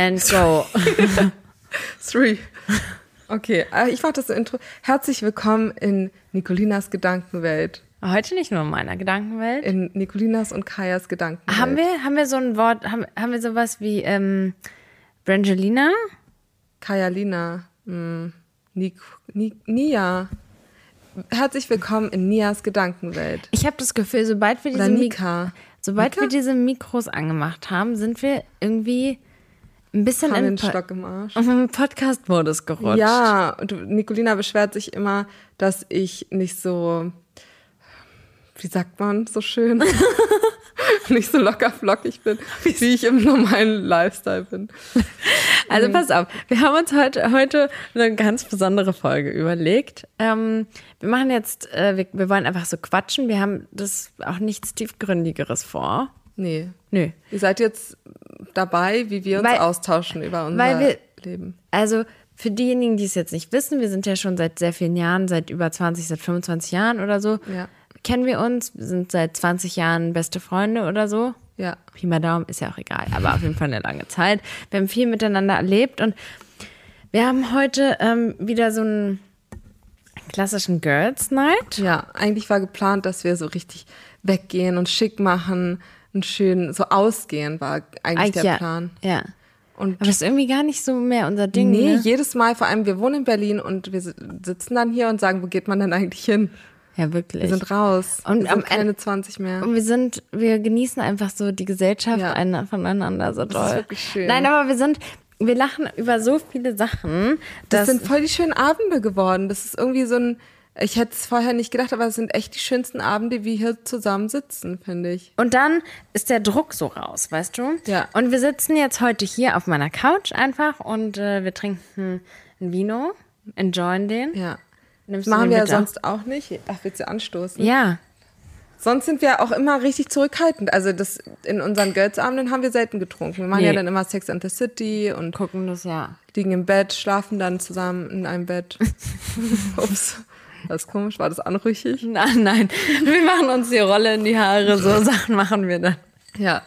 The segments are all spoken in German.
and go. Three. Okay, äh, ich mache das Intro. Herzlich willkommen in Nicolinas Gedankenwelt. Heute nicht nur in meiner Gedankenwelt. In Nicolinas und Kajas Gedankenwelt. Haben wir, haben wir so ein Wort, haben, haben wir sowas wie ähm, Brangelina? Kajalina. Hm. Nik, Nik, Nia. Herzlich willkommen in Nias Gedankenwelt. Ich habe das Gefühl, sobald wir Oder diese, Mik Nika. sobald Nika? wir diese Mikros angemacht haben, sind wir irgendwie ein bisschen in Stock im Arsch. auf den Podcast-Modus gerutscht. Ja, und Nicolina beschwert sich immer, dass ich nicht so, wie sagt man, so schön, nicht so locker flockig bin, wie ich im normalen Lifestyle bin. Also Mhm. pass auf, wir haben uns heute, heute eine ganz besondere Folge überlegt. Ähm, wir machen jetzt, äh, wir, wir wollen einfach so quatschen. Wir haben das auch nichts tiefgründigeres vor. Nee. Nö. Ihr seid jetzt dabei, wie wir uns Weil- austauschen über unser weil wir- Leben. Also für diejenigen, die es jetzt nicht wissen, wir sind ja schon seit sehr vielen Jahren, seit über 20, seit 25 Jahren oder so, Ja. kennen wir uns. Wir sind seit 20 Jahren beste Freunde oder so. Ja. Pi mal Daumen ist ja auch egal, aber auf jeden Fall eine lange Zeit. Wir haben viel miteinander erlebt und wir haben heute ähm, wieder so einen klassischen Girls Night. Ja, eigentlich war geplant, dass wir so richtig weggehen und schick machen und schön so ausgehen war eigentlich der ja, Plan. Ja. Und Aber das ist irgendwie gar nicht so mehr unser Ding. Nee, ne? jedes Mal, vor allem wir wohnen in Berlin und wir si- sitzen dann hier und sagen, wo geht man denn eigentlich hin? Ja, wirklich. Wir sind raus. Und wir am keine 20 mehr. Und wir sind, wir genießen einfach so die Gesellschaft Ja. einer- voneinander so doll. ist wirklich schön. Nein, aber wir sind, wir lachen über so viele Sachen. Das sind voll die schönen Abende geworden. Das ist irgendwie so ein, ich hätte es vorher nicht gedacht, aber es sind echt die schönsten Abende, wie wir hier zusammen sitzen, finde ich. und dann ist der Druck so raus, weißt du? Ja. Und wir sitzen jetzt heute hier auf meiner Couch einfach und äh, wir trinken ein Vino, enjoyen den. Ja. Nimmst machen wir ja sonst auch nicht. Ach, willst du anstoßen? Ja. Sonst sind wir auch immer richtig zurückhaltend. Also das in unseren Girls-Abenden haben wir selten getrunken. Wir machen Nee. ja dann immer Sex and the City und Gucken das ja. liegen im Bett, schlafen dann zusammen in einem Bett. Ups. Das ist komisch, war das anrüchig? Nein, nein. Wir machen uns die Rolle in die Haare, so Sachen machen wir dann. Ja.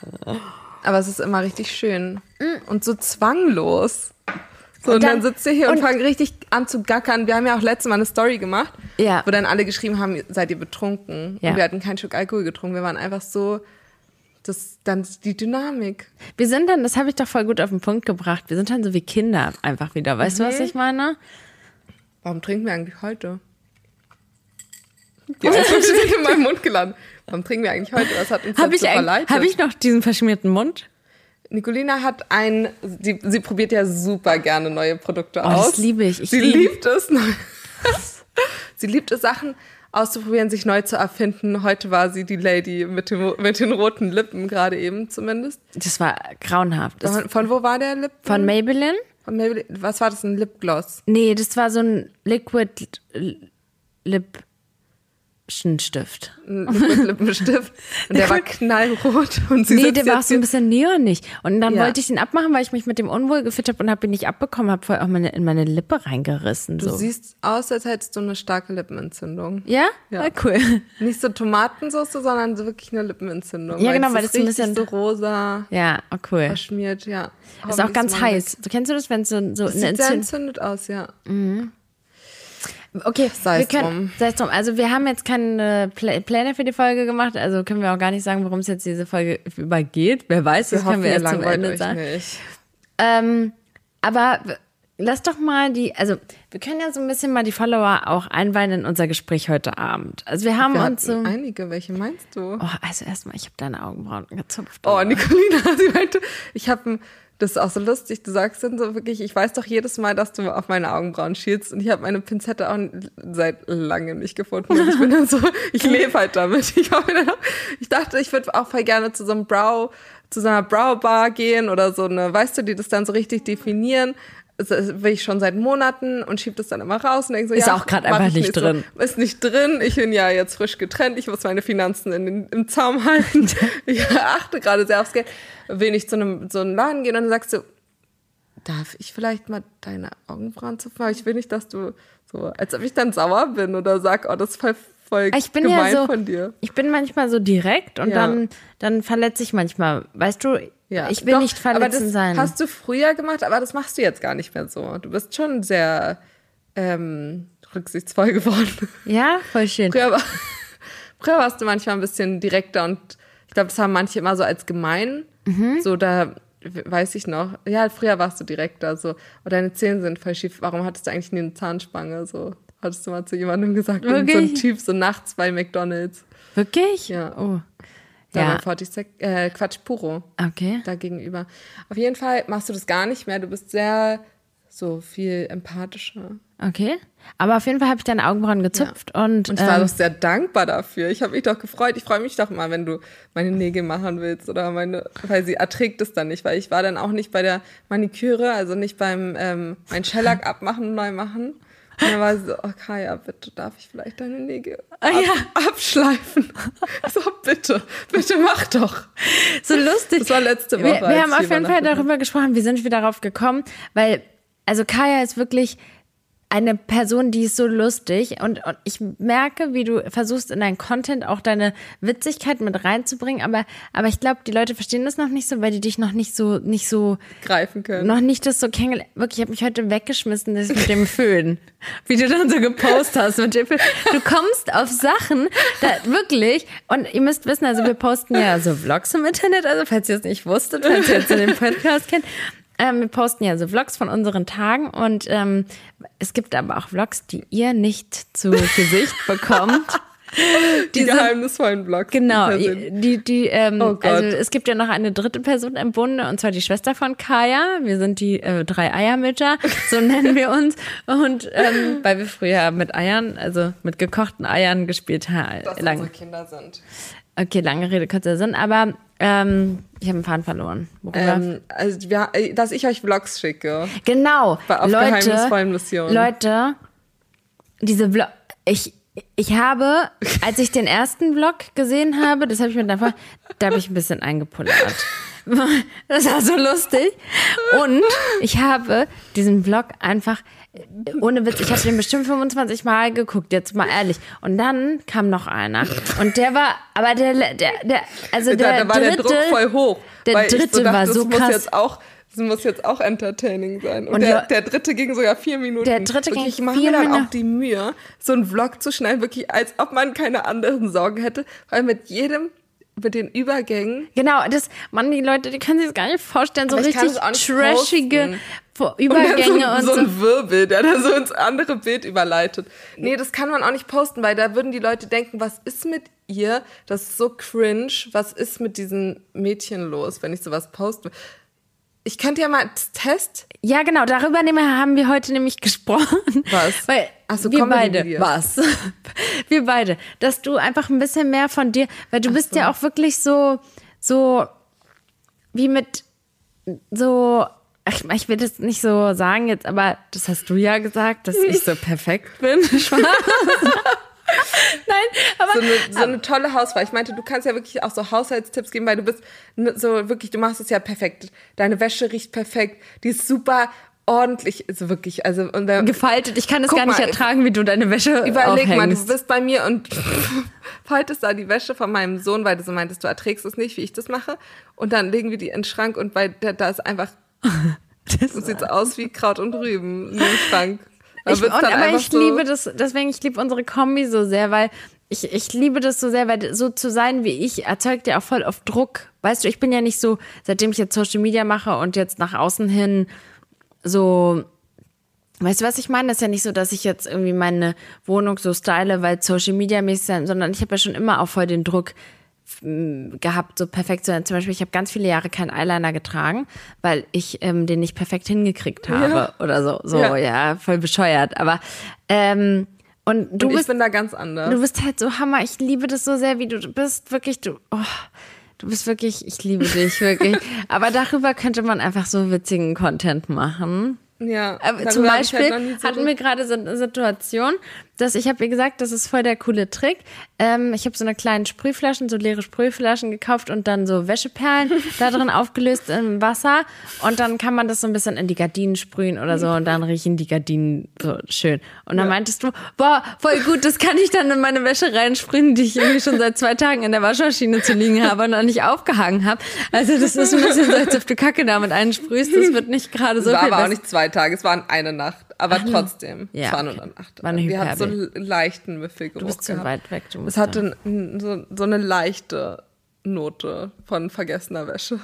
Aber es ist immer richtig schön. Und so zwanglos. So, und, dann, dann- sitzt ihr hier und, und- fangt richtig an zu gackern. Wir haben ja auch letztes Mal eine Story gemacht, Ja. wo dann alle geschrieben haben, seid ihr betrunken? Ja. Und wir hatten keinen Schluck Alkohol getrunken. Wir waren einfach so, das dann die Dynamik. Wir sind dann, das habe ich doch voll gut auf den Punkt gebracht, wir sind dann so wie Kinder einfach wieder. Weißt du, was Mhm. ich meine? Warum trinken wir eigentlich heute? Die Eiswürfel sind in meinem Mund gelandet. Warum trinken wir eigentlich heute? Was hat uns Habe dazu ich, verleitet? hab ich noch diesen verschmierten Mund? Nicolina hat ein, sie, sie probiert ja super gerne neue Produkte Oh, das aus. liebe ich. Ich sie liebe- liebt es. neu- sie liebt es, Sachen auszuprobieren, sich neu zu erfinden. Heute war sie die Lady mit, dem, mit den roten Lippen, gerade eben zumindest. Das war grauenhaft. Das Von, von wo war der Lip? von Maybelline? Von Maybelline. Was war das? Ein Lipgloss? Nee, das war so ein Liquid Lip Stift. Ein Liquid Lippenstift. Und der war knallrot. Und sie Nee, der war auch so ein bisschen neonig. Und dann Ja. wollte ich ihn abmachen, weil ich mich mit dem unwohl gefühlt habe und habe ihn nicht abbekommen, habe voll auch meine, in meine Lippe reingerissen. Du So. siehst aus, als hättest du eine starke Lippenentzündung. Ja? Ja. ja? cool. Nicht so Tomatensauce, sondern so wirklich eine Lippenentzündung. Ja, genau, weil das so ein bisschen- so rosa Ja, oh, cool. verschmiert, ja. Ist auch ganz heiß. So, kennst du das, wenn es so, so Das eine sieht sehr Entzündung entzündet aus, ja. Okay, Sei wir es drum. sei es drum. Also wir haben jetzt keine Pläne für die Folge gemacht, also können wir auch gar nicht sagen, worum es jetzt diese Folge übergeht. Wer weiß, das können wir erst zum Ende sagen. Ähm, aber lass doch mal die, also wir können ja so ein bisschen mal die Follower auch einweihen in unser Gespräch heute Abend. Also wir haben Wir uns so. einige, welche meinst du? Oh, also erstmal, ich habe deine Augenbrauen gezupft. Oh, Nicolina, sie meinte, ich habe das ist auch so lustig, du sagst dann so wirklich, ich weiß doch jedes Mal, dass du auf meine Augenbrauen schielst und ich habe meine Pinzette auch seit langem nicht gefunden. Und ich bin dann so, ich lebe halt damit. Ich, dann ich dachte, ich würde auch voll gerne zu so einem Brow, zu so einer Brow-Bar gehen oder so eine, weißt du, die das dann so richtig definieren. Das will ich schon seit Monaten und schieb das dann immer raus und denke so, Ist ja, auch mach einfach ich nicht so. drin. Ist nicht drin. Ich bin ja jetzt frisch getrennt. Ich muss meine Finanzen in den, im Zaum halten. Ich achte gerade sehr aufs Geld. Will nicht zu einem, so einem Laden gehen und dann sagst du, darf ich vielleicht mal deine Augenbrauen zupfen? Ich will nicht, dass du so, als ob ich dann sauer bin oder sag, oh, das ist voll, voll Ich bin gemein ja so, von dir. ich bin manchmal so direkt und Ja. dann, dann verletze ich manchmal. Weißt du, Ja. ich will Doch, nicht das sein. Hast du früher gemacht, aber das machst du jetzt gar nicht mehr so. Du bist schon sehr ähm, rücksichtsvoll geworden. ja, voll schön. Früher, war, früher warst du manchmal ein bisschen direkter und ich glaube, das haben manche immer so als gemein. Mhm. So, da weiß ich noch. Ja, früher warst du direkter. So, oh, deine Zähne sind voll schief. Warum hattest du eigentlich nie eine Zahnspange? So, hattest du mal zu jemandem gesagt. Und so ein Wirklich? Typ, so nachts bei McDonalds. Wirklich? Ja. Oh. Da Ja. beim 40 Sek äh, Quatsch, Puro. Okay. Da gegenüber. Auf jeden Fall machst du das gar nicht mehr. Du bist sehr, so viel empathischer. Okay. Aber auf jeden Fall habe ich deine Augenbrauen gezupft und, Und ich war ähm, doch sehr dankbar dafür. Ich habe mich doch gefreut. Ich freue mich doch mal, wenn du meine Nägel machen willst oder meine, weil sie erträgt es dann nicht, weil ich war dann auch nicht bei der Maniküre, also nicht beim ähm, mein Shellac abmachen neu machen. Und dann war sie so, oh Kaya, bitte darf ich vielleicht deine Nägel ab, abschleifen? so, bitte, bitte mach doch. so lustig. Das war letzte Woche. Wir, wir haben auf jeden Fall darüber gesprochen, wie sind wir darauf gekommen, weil, also Kaya ist wirklich eine Person, die ist so lustig und, und ich merke, wie du versuchst in deinen Content auch deine Witzigkeit mit reinzubringen, aber, aber ich glaube, die Leute verstehen das noch nicht so, weil die dich noch nicht so, nicht so, greifen können. noch nicht das so kennengelernt. Wirklich, ich habe mich heute weggeschmissen, das mit dem Föhn. Wie du dann so gepostet hast mit dem Föhn. Du kommst auf Sachen, da wirklich, und ihr müsst wissen, also wir posten ja so Vlogs im Internet, also falls ihr es nicht wusstet, falls ihr jetzt den Podcast kennt. Ähm, wir posten ja so Vlogs von unseren Tagen und ähm, es gibt aber auch Vlogs, die ihr nicht zu Gesicht bekommt. die diese- geheimnisvollen Vlogs. Genau, persönlich. die, die, ähm, Oh also es gibt ja noch eine dritte Person im Bunde, und zwar die Schwester von Kaya. Wir sind die äh, drei Eiermütter, so nennen wir uns. Und ähm, weil wir früher mit Eiern, also mit gekochten Eiern gespielt haben. Dass Lang, unsere Kinder sind. okay, lange Rede, kurzer Sinn, aber ähm, ich habe einen Faden verloren. Ähm, also wir, äh, dass ich euch Vlogs schicke. Genau, Bei- auf Leute, geheimnisvollen Missionen. Leute, diese Vlog, ich, ich habe, als ich den ersten Vlog gesehen habe, das habe ich mir davor, da habe ich ein bisschen eingepullert. Das war so lustig. Und ich habe diesen Vlog einfach, ohne Witz, ich habe den bestimmt 25 Mal geguckt, jetzt mal ehrlich. Und dann kam noch einer. Und der war, aber der, der, der also der da, da war dritte, der Druck voll hoch. der dritte so dachte, war so das krass. Muss jetzt auch, das muss jetzt auch entertaining sein. Und, Und der, der dritte ging sogar vier Minuten. Der dritte ging ich mache mir dann Minuten. auch die Mühe, so einen Vlog zu schneiden, wirklich als ob man keine anderen Sorgen hätte. Weil mit jedem, mit den Übergängen Genau, das, Mann, die Leute, die können sich das gar nicht vorstellen, so richtig trashige posten. Vor- Und Übergänge so, und so so. ein Wirbel, der da so ins andere Bild überleitet. Nee, das kann man auch nicht posten, weil da würden die Leute denken, was ist mit ihr? Das ist so cringe. Was ist mit diesen Mädchen los, wenn ich sowas poste? Ich könnte ja mal Test. Ja, genau, darüber haben wir heute nämlich gesprochen. Was? Weil Ach so, wir beide. Comedy-Videos. Was? Wir beide. Dass du einfach ein bisschen mehr von dir, weil du bist ja auch wirklich so, so, wie mit, so, ach, ich will das nicht so sagen jetzt, aber das hast du ja gesagt, dass ich so perfekt bin. Nein, aber So eine, so eine tolle Hausfrau. Ich meinte, du kannst ja wirklich auch so Haushaltstipps geben, weil du bist n- so wirklich, du machst es ja perfekt. Deine Wäsche riecht perfekt. Die ist super ordentlich, also wirklich. Also, und dann, gefaltet. Ich kann es gar nicht mal, ertragen, wie du deine Wäsche Überleg mal, du aufhängst. bist bei mir und faltest da die Wäsche von meinem Sohn, weil du so meintest, du erträgst es nicht, wie ich das mache. Und dann legen wir die in den Schrank und bei da ist einfach, das sieht aus wie Kraut und Rüben dem Schrank. Ich, und, aber ich so- liebe das, deswegen, ich liebe unsere Kombi so sehr, weil ich, ich liebe das so sehr, weil so zu sein wie ich erzeugt ja auch voll auf Druck. Weißt du, ich bin ja nicht so, seitdem ich jetzt Social Media mache und jetzt nach außen hin so, weißt du, was ich meine? Das ist ja nicht so, dass ich jetzt irgendwie meine Wohnung so style, weil Social Media mäßig sein, sondern ich habe ja schon immer auch voll den Druck gehabt, so perfekt zu sein. Zum Beispiel, ich habe ganz viele Jahre keinen Eyeliner getragen, weil ich ähm, den nicht perfekt hingekriegt habe Ja. oder so. So, Ja. ja, voll bescheuert. Aber ähm, und du und ich bist bin da ganz anders. Du bist halt so Hammer. Ich liebe das so sehr, wie du bist. Wirklich, du. Oh, du bist wirklich, ich liebe dich, wirklich. Aber darüber könnte man einfach so witzigen Content machen. ja, zum ich Beispiel halt so hatten wir gerade so eine Situation, dass ich habe ihr gesagt, das ist voll der coole Trick. Ähm, ich habe so eine kleinen Sprühflaschen, so leere Sprühflaschen gekauft und dann so Wäscheperlen da drin aufgelöst im Wasser und dann kann man das so ein bisschen in die Gardinen sprühen oder so und dann riechen die Gardinen so schön. Und dann meintest du, boah, voll gut, das kann ich dann in meine Wäsche reinsprühen, die ich irgendwie schon seit zwei Tagen in der Waschmaschine zu liegen habe und noch nicht aufgehangen habe. Also das ist ein bisschen so, als ob du Kacke damit einsprühst. Das wird nicht gerade so Es war viel aber auch nicht zwei Tage, es waren eine Nacht. Aber trotzdem, Ja, es war nur okay. eine Nacht. War eine Die hat so einen leichten Müffelgeruch Du bist zu gehabt. weit weg. Du Es hatte so, so eine leichte Note von vergessener Wäsche.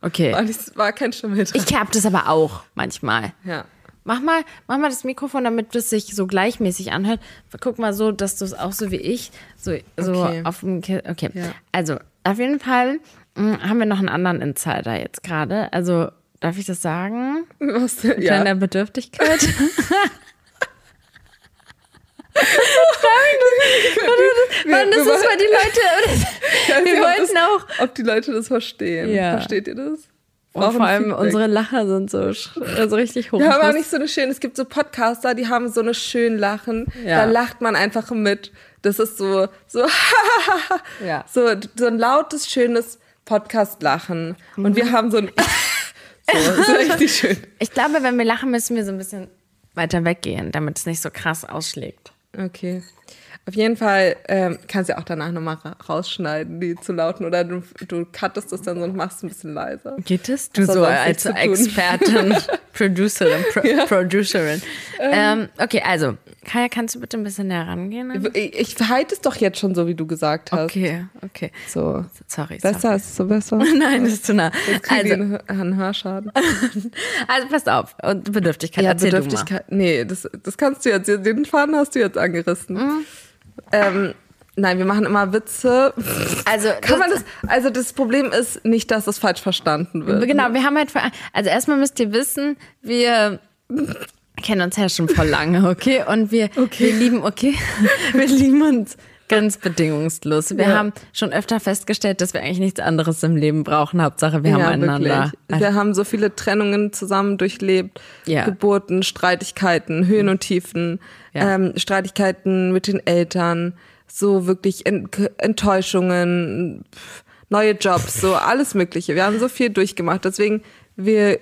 Okay. War, nicht, war kein Schimmel drin. Ich hab das aber auch manchmal. ja. Mach mal, mach mal das Mikrofon, damit es sich so gleichmäßig anhört. Guck mal so, dass du es auch so wie ich, so, so Okay. auf dem Ki Okay. Ja. Also, auf jeden Fall mh, haben wir noch einen anderen Insider jetzt gerade. Also, darf ich das sagen? Was denn? Kleiner Ja. Bedürftigkeit. Wir- Mann, das ist, weil die Leute. Weiß wir wollten das, auch. Ob die Leute das verstehen. Ja. Versteht ihr das? Und vor allem Feedback. unsere Lacher sind so, so richtig hoch. Wir haben auch nicht so eine schöne, es gibt so Podcaster, die haben so eine schön Lachen. Ja. Da lacht man einfach mit. Das ist so, so, Ja. so, so ein lautes, schönes Podcast-Lachen. Und wir haben so ein, so, das ist richtig schön. Ich glaube, wenn wir lachen, müssen wir so ein bisschen weiter weggehen, damit es nicht so krass ausschlägt. Okay. Auf jeden Fall ähm, kannst du ja auch danach nochmal ra rausschneiden, die zu lauten. Oder du, du cuttest das dann so und machst ein bisschen leiser. Geht es? Du so als. Expertin, Producerin, Pro Producerin. Ähm, okay, also, Kaya, kannst du bitte ein bisschen näher rangehen? Ich, ich halte es doch jetzt schon so, wie du gesagt hast. Okay, okay. So. Sorry, sorry. Besser ist es so besser. Nein, das ist zu nah. Jetzt Also, einen, Hörschaden. also passt auf. Und Bedürftigkeit, Ja, Bedürftigkeit. Nee, das, das kannst du jetzt. Den Faden hast du jetzt angerissen. Mhm. Ähm, nein, wir machen immer Witze. Also, Kann man das, also das Problem ist nicht, dass das falsch verstanden wird. Genau, wir haben halt, also erstmal müsst ihr wissen, wir kennen uns ja schon voll lange, okay? Und wir, wir lieben, okay? Wir lieben uns ganz bedingungslos. Wir Ja. haben schon öfter festgestellt, dass wir eigentlich nichts anderes im Leben brauchen. Hauptsache, wir haben ja, einander. wirklich. Wir haben so viele Trennungen zusammen durchlebt. Ja. Geburten, Streitigkeiten, Höhen und Tiefen, ähm, Streitigkeiten mit den Eltern, so wirklich Ent Enttäuschungen, neue Jobs, so alles Mögliche. Wir haben so viel durchgemacht. Deswegen, wir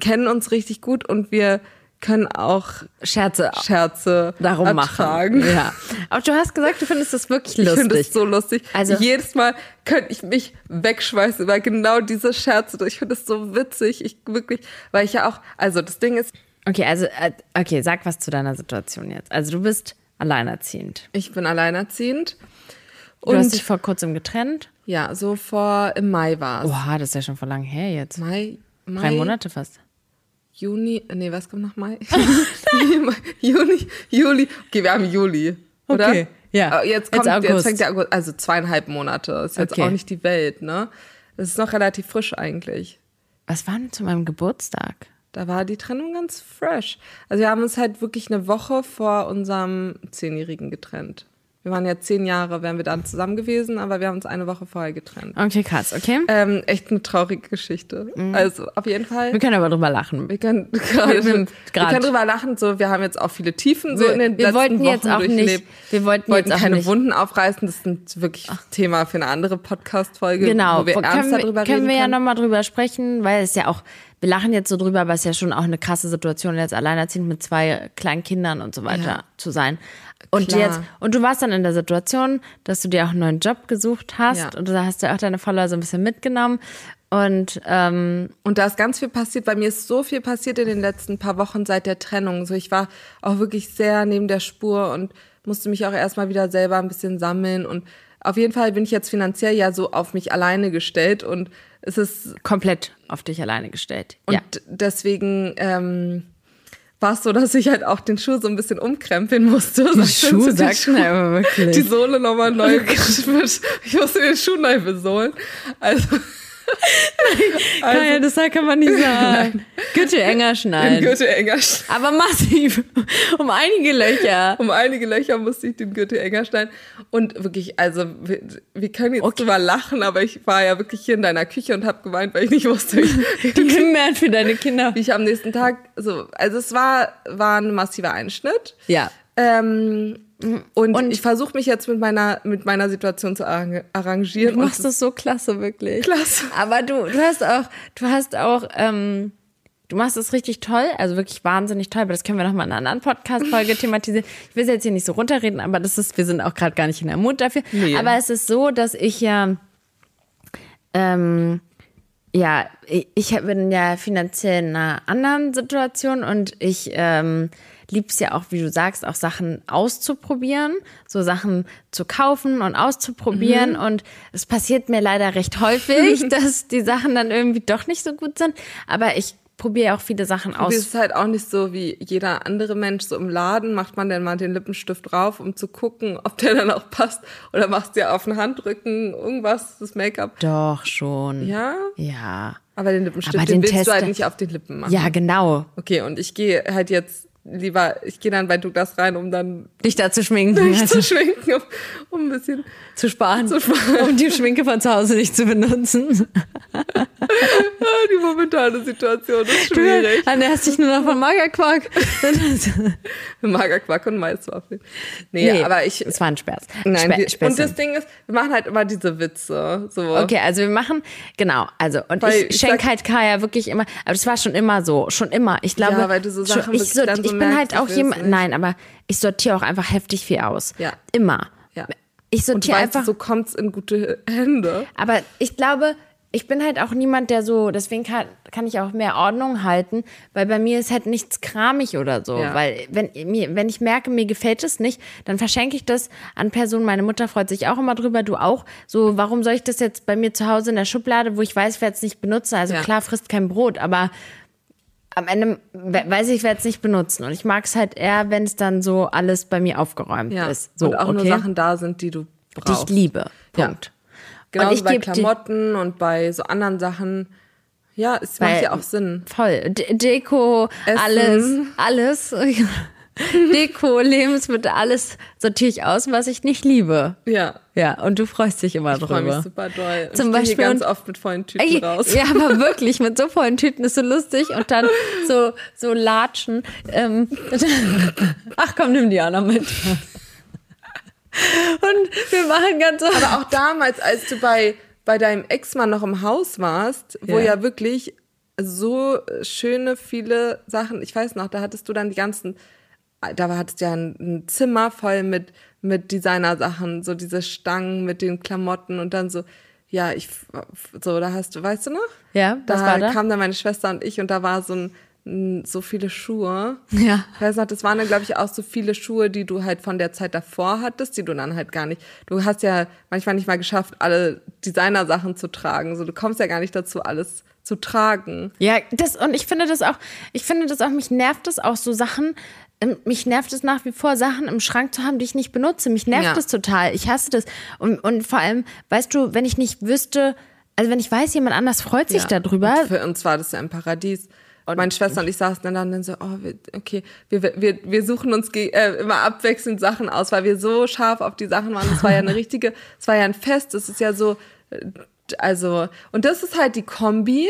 kennen uns richtig gut und wir können auch Scherze Scherze darum ertragen. machen. Ja. Aber du hast gesagt, du findest das wirklich Ich finde lustig. es so lustig. Also- Jedes Mal könnte ich mich wegschmeißen über genau diese Scherze. Ich finde es so witzig. Ich wirklich, weil ich ja auch, also das Ding ist, okay, also, äh, okay, sag was zu deiner Situation jetzt. Also, du bist alleinerziehend. ich bin alleinerziehend. Du hast Und dich vor kurzem getrennt. ja, so vor im Mai war es. Oha, das ist ja schon vor lang her jetzt. Mai, Mai, Drei Monate fast. Juni, nee, was kommt nach Mai? Juni, Juli. Okay, wir haben Juli, oder? Okay, ja. Aber Jetzt, Jetzt kommt, jetzt, August. fängt der August, also zweieinhalb Monate. Ist jetzt Okay. auch nicht die Welt, ne? Das ist noch relativ frisch eigentlich. Was war denn zu meinem Geburtstag? Da war die Trennung ganz fresh. Also wir haben uns halt wirklich eine Woche vor unserem Zehnjährigen getrennt. Wir waren ja zehn Jahre, wären wir dann zusammen gewesen, aber wir haben uns eine Woche vorher getrennt. Okay, krass, okay. Ähm, echt eine traurige Geschichte. Also auf jeden Fall. Wir können aber drüber lachen. Wir können gerade, Wir- wir, können drüber lachen. So, wir haben jetzt auch viele Tiefen so Wir- in den wir letzten wollten Wochen jetzt auch nicht- durchlebt. wir wollten wollten jetzt auch keine nicht- Wunden aufreißen. Das ist wirklich Thema für eine andere Podcast-Folge, Genau, wo wir können ernster wir, drüber können reden wir ja können. nochmal drüber sprechen, weil es ja auch, wir lachen jetzt so drüber, aber es ist ja schon auch eine krasse Situation, jetzt alleinerziehend mit zwei kleinen Kindern und so weiter Ja. zu sein. Und Klar. jetzt, und du warst dann in der Situation, dass du dir auch einen neuen Job gesucht hast Ja. und da hast du auch deine Follower so ein bisschen mitgenommen. Und ähm, Und da ist ganz viel passiert. Bei mir ist so viel passiert in den letzten paar Wochen seit der Trennung. So, ich war auch wirklich sehr neben der Spur und musste mich auch erstmal wieder selber ein bisschen sammeln. Und auf jeden Fall bin ich jetzt finanziell ja so auf mich alleine gestellt und es ist komplett auf dich alleine gestellt. und ja. deswegen ähm, war es so, dass ich halt auch den Schuh so ein bisschen umkrempeln musste. Den Schuh, sagt man aber wirklich. Die Sohle nochmal neu. ich musste den Schuh neu besohlen. Also Kaya, das kann man nicht sagen. Gürtel enger den schneiden. Gürtel enger schneiden. Aber massiv. Um einige Löcher. Um einige Löcher musste ich den Gürtel enger schneiden. Und wirklich, also wir, wir können jetzt drüber lachen, aber ich war ja wirklich hier in deiner Küche und habe geweint, weil ich nicht wusste, wie, Du gemerkt für deine Kinder. wie ich am nächsten Tag so. Also es war, war ein massiver Einschnitt. Ja. Ähm, Und, Und- ich versuche mich jetzt mit meiner, mit meiner Situation zu arrangieren. Du machst das so klasse, wirklich. Klasse. Aber du, du hast auch, du hast auch, ähm, du machst es richtig toll, also wirklich wahnsinnig toll, aber das können wir nochmal in einer anderen Podcast-Folge thematisieren. Ich will es jetzt hier nicht so runterreden, aber das ist, wir sind auch gerade gar nicht in der Mut dafür. Nee. Aber es ist so, dass ich ja, ähm, ja, ich, ich bin ja finanziell in einer anderen Situation und ich ähm, lieb's ja auch, wie du sagst, auch Sachen auszuprobieren, so Sachen zu kaufen und auszuprobieren. Und es passiert mir leider recht häufig, dass die Sachen dann irgendwie doch nicht so gut sind. Aber ich probiere auch viele Sachen Es aus. ist halt auch nicht so wie jeder andere Mensch. So im Laden macht man dann mal den Lippenstift drauf, um zu gucken, ob der dann auch passt. Oder machst dir auf den Handrücken irgendwas, das Make-up. Doch schon. Ja, Ja. aber den Lippenstift, Aber den, den willst Test- du halt nicht auf den Lippen machen. Ja, genau. Okay, und ich gehe halt jetzt lieber, ich gehe dann bei Douglas rein, um dann Dich da zu schminken. mich zu schminken, um, um ein bisschen zu sparen. Zu sparen. Um die Schminke von zu Hause nicht zu benutzen. Die momentane Situation ist Du schwierig. ernährst dich nur noch von Magerquark. Magerquark und Maiswaffeln. Nee, Nee, aber ich. Es war ein Spaß. Nein, Spe die, und das Ding ist, wir machen halt immer diese Witze. So. Okay, also wir machen, genau, also, und Weil ich, ich schenke halt Kaya wirklich immer, aber das war schon immer so, schon immer. Ich glaube, Ja, weil du so Sachen schon, ich, so, dann so ich bin merkst, halt ich auch jemand, nein, aber ich sortiere auch einfach heftig viel aus. Ja. Immer. Ich sortiere einfach, so kommt's in gute Hände. aber ich glaube, ich bin halt auch niemand, der so, deswegen kann, kann ich auch mehr Ordnung halten, weil bei mir ist halt nichts kramig oder so. Ja. Weil wenn, mir, wenn ich merke, mir gefällt es nicht, dann verschenke ich das an Personen. Meine Mutter freut sich auch immer drüber, du auch. So, warum soll ich das jetzt bei mir zu Hause in der Schublade, wo ich weiß, werde es nicht benutzen? Also Ja. klar, frisst kein Brot, aber am Ende we- weiß ich, ich werde es nicht benutzen. Und ich mag es halt eher, wenn es dann so alles bei mir aufgeräumt Ja. ist. So, und auch okay? nur Sachen da sind, die du die brauchst. ich liebe. Ja. Punkt. Genau Und ich bei die- Klamotten und bei so anderen Sachen. Ja, es macht ja auch Sinn. Voll. De Deko, Essen. alles, alles. Deko, Lebensmittel, alles sortiere ich aus, was ich nicht liebe. Ja. Ja, und du freust dich immer Ich freue mich drüber. super doll. Zum ich Beispiel- ganz oft mit vollen Tüten Ey, raus. ja, aber wirklich, mit so vollen Tüten ist so lustig und dann so, so latschen. Ähm, ach komm, nimm die auch noch mit. Und wir machen ganz so. Aber auch damals, als du bei, bei deinem Ex-Mann noch im Haus warst, wo Ja. ja. wirklich so schöne viele Sachen, ich weiß noch, da hattest du dann die ganzen, da hattest du ja ein, Zimmer voll mit, mit Designersachen, so diese Stangen mit den Klamotten und dann so, ja, ich, so, da hast du, weißt du noch? Ja, da was war da? kam dann meine Schwester und ich und da war so ein, so viele Schuhe. Ja. Ich weiß noch, das waren dann, glaube ich, auch so viele Schuhe, die du halt von der Zeit davor hattest, die du dann halt gar nicht. Du hast ja manchmal nicht mal geschafft, alle Designersachen zu tragen. So, du kommst ja gar nicht dazu, alles zu tragen. Ja, das, und ich finde das auch, ich finde das auch, mich nervt es auch so Sachen, mich nervt es nach wie vor, Sachen im Schrank zu haben, die ich nicht benutze. Mich nervt Ja. es total. Ich hasse das. Und, und vor allem, weißt du, wenn ich nicht wüsste, also wenn ich weiß, jemand anders freut sich Ja. darüber. Und für uns war das ja ein Paradies. Meine Schwester und ich saßen dann, dann so, oh, wir, okay, wir, wir, wir suchen uns äh, immer abwechselnd Sachen aus, weil wir so scharf auf die Sachen waren. Es war ja eine richtige, es war ja ein Fest. Es ist ja so, äh, also, und das ist halt die Kombi,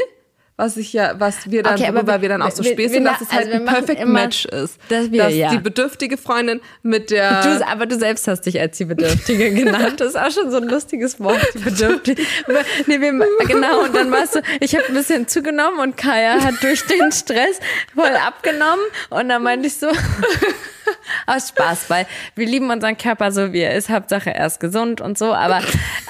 was ich ja, was wir dann, Okay, worüber wir- wir dann auch so späßen, wir- dass es halt also ein Perfect immer- Match ist. dass wir- ja. die bedürftige Freundin mit der, Du, aber du selbst hast dich als die Bedürftige genannt. Das ist auch schon so ein lustiges Wort, die Bedürftige. nee, wir, genau, und dann warst du, ich habe ein bisschen zugenommen und Kaya hat durch den Stress voll abgenommen. Und dann meinte ich so, aus Spaß, weil wir lieben unseren Körper so, wie er ist. Hauptsache, er ist gesund und so. Aber,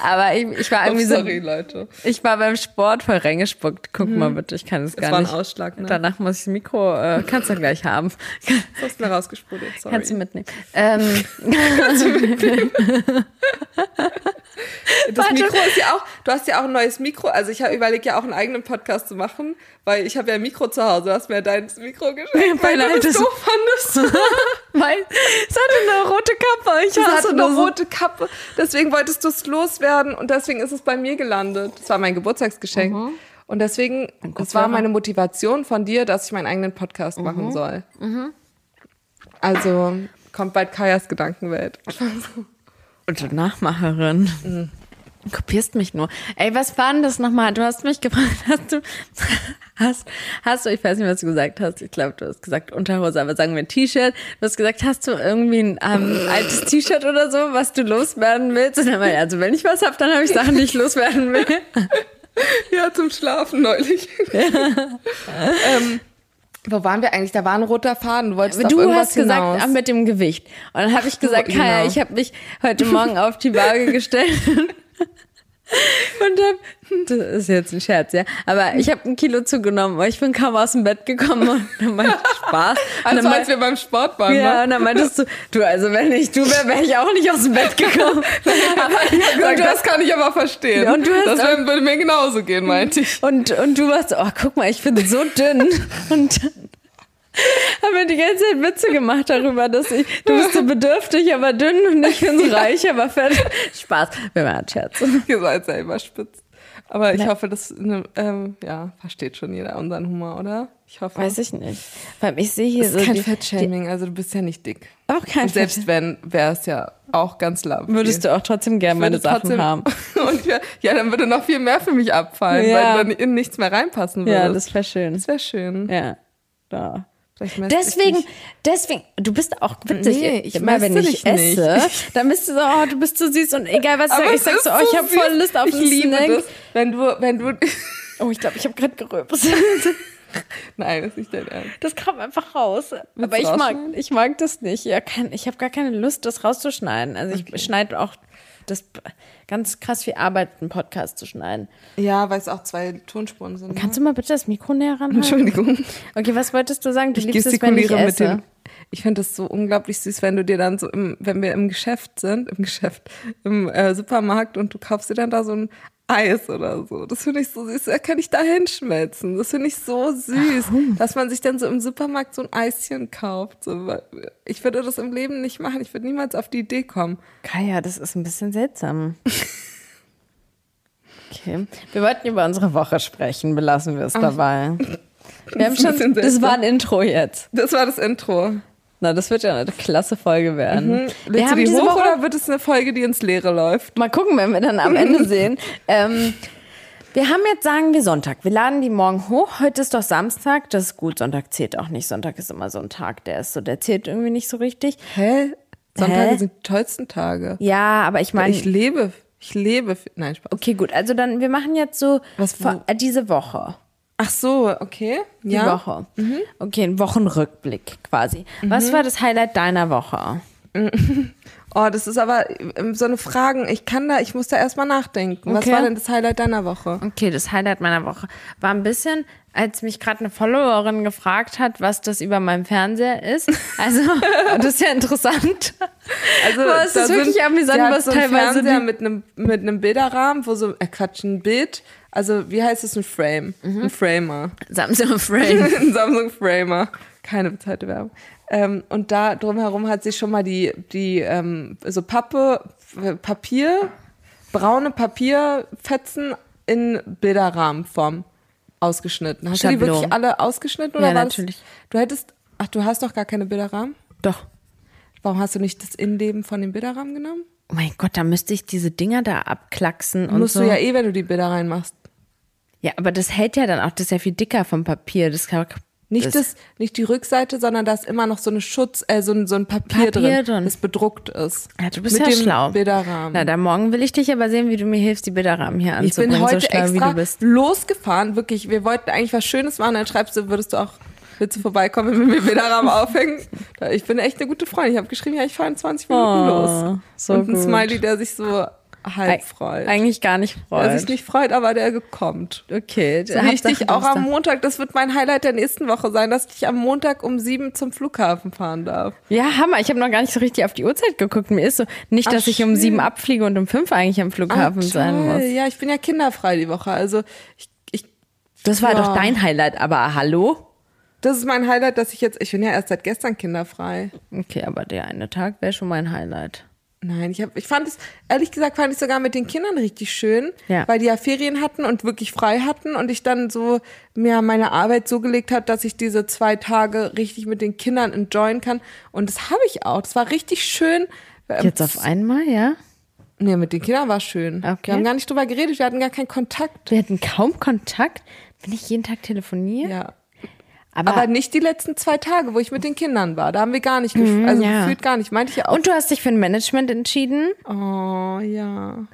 aber ich, ich war oh, irgendwie sorry, so, Leute. ich war beim Sport voll reingespuckt. Guck mal bitte, ich kann es gar war ein nicht. Ausschlag, ne? Danach muss ich das Mikro, äh, kannst du gleich haben. Das hast du rausgesprudelt, sorry. Kannst du mitnehmen. Ähm, Das Mikro ist ja auch, du hast ja auch ein neues Mikro. Also ich überlege ja auch einen eigenen Podcast zu machen, weil ich habe ja ein Mikro zu Hause. Du hast mir dein Mikro geschenkt, weil du das doof fandest. Weil es hatte eine rote Kappe. Ich Es hatte eine das. rote Kappe. Deswegen wolltest du es loswerden und deswegen ist es bei mir gelandet. Das war mein Geburtstagsgeschenk. Und deswegen, das war meine Motivation von dir, dass ich meinen eigenen Podcast machen soll. Also kommt bald Kajas Gedankenwelt. Und Nachmacherin. Du kopierst mich nur. Ey, was war denn das nochmal? Du hast mich gefragt, hast du, hast, hast du, ich weiß nicht, was du gesagt hast. Ich glaube, du hast gesagt Unterhose, aber sagen wir T-Shirt. Du hast gesagt, hast du irgendwie ein ähm, altes T-Shirt oder so, was du loswerden willst? Und dann war, also wenn ich was hab, dann habe ich Sachen, die ich loswerden will. Ja, zum Schlafen neulich. ähm, wo waren wir eigentlich? Da war ein roter Faden. Du wolltest Du hast gesagt, hinaus. ah, mit dem Gewicht. Und dann habe ich gesagt, genau. Kaya, ich habe mich heute Morgen auf die Waage gestellt. Und hab, das ist jetzt ein Scherz, ja. Aber ich habe ein Kilo zugenommen, weil ich bin kaum aus dem Bett gekommen und dann meinte ich Spaß. Also dann als meint- wir beim Sport waren, ja, ne? und dann meintest du, du, also wenn ich du wäre, wäre ich auch nicht aus dem Bett gekommen. aber, du das kann ich aber verstehen. Ja, und du hast das auch- würde mir genauso gehen, meinte ich. und, und du warst oh, guck mal, ich bin so dünn. Und haben wir die ganze Zeit Witze gemacht darüber, dass ich, du bist so bedürftig, aber dünn und ich bin so reich, aber fett. Spaß, wir machen Scherz. Ihr seid selber spitz. Aber ich hoffe, das ähm, ja, versteht schon jeder unseren Humor, oder? Ich hoffe. Weiß ich nicht. Weil ich sehe hier das so. ist kein Fettshaming, also du bist ja nicht dick. Auch kein Und selbst wenn, wäre es ja auch ganz lahm. Würdest du auch trotzdem gerne meine Sachen haben. Und wär, ja, dann würde noch viel mehr für mich abfallen, Ja. weil dann in nichts mehr reinpassen würde. Ja, das wäre schön. das wäre schön. Ja. Da. Deswegen, deswegen, du bist auch witzig. Nee, ich immer wenn ich nicht. esse, dann bist du so, oh, du bist so süß und egal was ich Aber sage, ich sag so, oh, ich habe voll Lust auf ich liebe Snack. das, wenn du, wenn du, Oh, ich glaube, ich habe gerade gerülpst. nein, das ist nicht dein Ernst. Das kam einfach raus. Aber du ich mag, ich mag das nicht. Ja, kein, ich habe gar keine Lust, das rauszuschneiden. Also ich schneide auch das ganz krass viel Arbeit, einen Podcast zu schneiden. Ja, weil es auch zwei Tonspuren sind. Kannst du mal bitte das Mikro näher ranhalten? Entschuldigung. Okay, was wolltest du sagen? Du Ich liebst es, wenn ich esse. dem. Ich finde das so unglaublich süß, wenn du dir dann so im, wenn wir im Geschäft sind, im Geschäft, im äh, Supermarkt und du kaufst dir dann da so ein Eis oder so. Das finde ich so süß. Da kann ich da hinschmelzen. Das finde ich so süß, dass man sich dann so im Supermarkt so ein Eischen kauft. So, ich würde das im Leben nicht machen. Ich würde niemals auf die Idee kommen. Kaya, das ist ein bisschen seltsam. Okay. Wir wollten über unsere Woche sprechen, belassen wir es dabei. Wir haben schon, das war ein Intro jetzt. Das war das Intro. Na, das wird ja eine klasse Folge werden. Wir Lädst du haben die hoch Woche, oder wird es eine Folge, die ins Leere läuft? mal gucken, wenn wir dann am Ende sehen. Ähm, wir haben jetzt, sagen wir Sonntag. Wir laden die morgen hoch. Heute ist doch Samstag. Das ist gut. Sonntag zählt auch nicht. Sonntag ist immer so ein Tag, der ist so, der zählt irgendwie nicht so richtig. Hä? Sonntage Hä? sind die tollsten Tage. Ja, aber ich meine, Ich lebe, ich lebe. Nein, Spaß. okay, gut. Also dann, wir machen jetzt so Was, äh, diese Woche. Ach so, okay. Die ja. Woche. Okay, ein Wochenrückblick quasi. Was war das Highlight deiner Woche? Oh, das ist aber ähm, so eine Fragen. Ich kann da, ich muss da erstmal nachdenken. Was Okay. war denn das Highlight deiner Woche? Okay, das Highlight meiner Woche war ein bisschen, als mich gerade eine Followerin gefragt hat, was das über meinem Fernseher ist. Also, das ist ja interessant. Also, Aber es ist wirklich amüsant, was so teilweise Fernseher mit einem mit einem Bilderrahmen, wo so äh, Quatsch, ein Bild. Also, wie heißt es ein Frame? Mhm. Ein Framer. Samsung Frame. ein Samsung Framer. Keine bezahlte Werbung. Ähm, und da drumherum hat sie schon mal die, die ähm, so Pappe, Papier, braune Papierfetzen in Bilderrahmenform ausgeschnitten. Hast du die wirklich alle ausgeschnitten? Oder Ja, war das- natürlich. Du hättest, ach, du hast doch gar keine Bilderrahmen? Doch. Warum hast du nicht das Innenleben von den Bilderrahmen genommen? Oh mein Gott, da müsste ich diese Dinger da abklacksen und Musst so. du ja eh, wenn du die Bilder reinmachst. Ja, aber das hält ja dann auch, das ist ja viel dicker vom Papier. Das kann Nicht, das, nicht die Rückseite, sondern da ist immer noch so eine Schutz, äh, so, ein, so ein Papier, Papier drin, drin. das bedruckt ist. Ja, du bist Mit ja dem schlau. Bilderrahmen. Na, dann morgen will ich dich aber sehen, wie du mir hilfst, die Bilderrahmen hier Ich anzubringen, bin heute so wie extra du bist. losgefahren, wirklich. Wir wollten eigentlich was Schönes machen, dann schreibst du, würdest du auch, willst du vorbeikommen, wenn wir Bilderrahmen aufhängen? Ich bin echt eine gute Freundin. Ich habe geschrieben, ja, ich fahre in 20 Minuten Oh, los. so Und ein gut. Smiley, der sich so halb freut. Eigentlich gar nicht freut. Der sich nicht freut, aber der kommt. okay, So wie ich dich auch am. Montag, das wird mein Highlight der nächsten Woche sein, dass ich am Montag um sieben zum Flughafen fahren darf. Ja, Hammer. Ich habe noch gar nicht so richtig auf die Uhrzeit geguckt. Mir ist so, nicht, Ach, dass ich um sieben abfliege und um fünf eigentlich am Flughafen Ah, sein muss. Ja, ich bin ja kinderfrei die Woche. Also ich, ich, Das war Ja. doch dein Highlight, aber hallo? das ist mein Highlight, dass ich jetzt, ich bin ja erst seit gestern kinderfrei. Okay, aber der eine Tag wäre schon mein Highlight. Nein, ich, hab, ich fand es, ehrlich gesagt, fand ich sogar mit den Kindern richtig schön, Ja. weil die ja Ferien hatten und wirklich frei hatten und ich dann so mir meine Arbeit so gelegt hat, dass ich diese zwei Tage richtig mit den Kindern enjoyen kann. Und das habe ich auch. Das war richtig schön. Ähm, Jetzt auf einmal, ja? Nee, mit den Kindern war schön. Okay. Wir haben gar nicht drüber geredet, wir hatten gar keinen Kontakt. Wir hatten kaum Kontakt, wenn ich jeden Tag telefoniere. Ja. Aber, Aber nicht die letzten zwei Tage, wo ich mit den Kindern war. Da haben wir gar nicht gefühlt, also Mhm, ja. gefühlt gar nicht. Meinte ich ja auch. und du hast dich für ein Management entschieden. Oh, ja.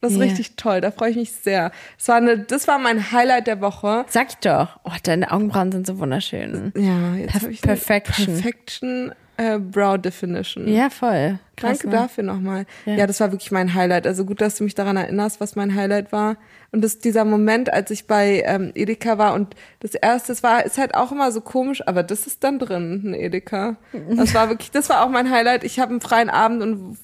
Das ist Ja. richtig toll, da freue ich mich sehr. Das war, eine, das war mein Highlight der Woche. Sag ich doch. Oh, deine Augenbrauen sind so wunderschön. Ja, jetzt Perf- habe ich Perfection. Perfection äh, Brow Definition. Ja, voll. Krass, Danke ne? dafür nochmal. Ja. das war wirklich mein Highlight. Also gut, dass du mich daran erinnerst, was mein Highlight war. Und das, dieser Moment, als ich bei ähm, Edeka war und das erste, das war, ist halt auch immer so komisch, aber das ist dann drin, ein Edeka. Das war wirklich, das war auch mein Highlight. Ich habe einen freien Abend und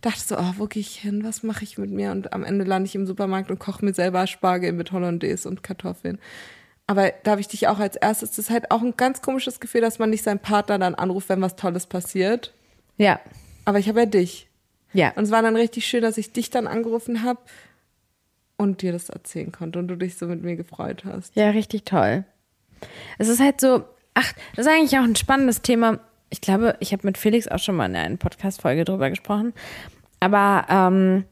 dachte so, oh, wo gehe ich hin? Was mache ich mit mir? Und am Ende lande ich im Supermarkt und koche mir selber Spargel mit Hollandaise und Kartoffeln. Aber da habe ich dich auch als erstes, das ist halt auch ein ganz komisches Gefühl, dass man nicht seinen Partner dann anruft, wenn was Tolles passiert. Ja. Aber ich habe ja dich. Ja. Und es war dann richtig schön, dass ich dich dann angerufen habe und dir das erzählen konnte und du dich so mit mir gefreut hast. Ja, richtig toll. Es ist halt so, ach, das ist eigentlich auch ein spannendes Thema. Ich glaube, ich habe mit Felix auch schon mal in einer Podcast-Folge drüber gesprochen. Aber ähm,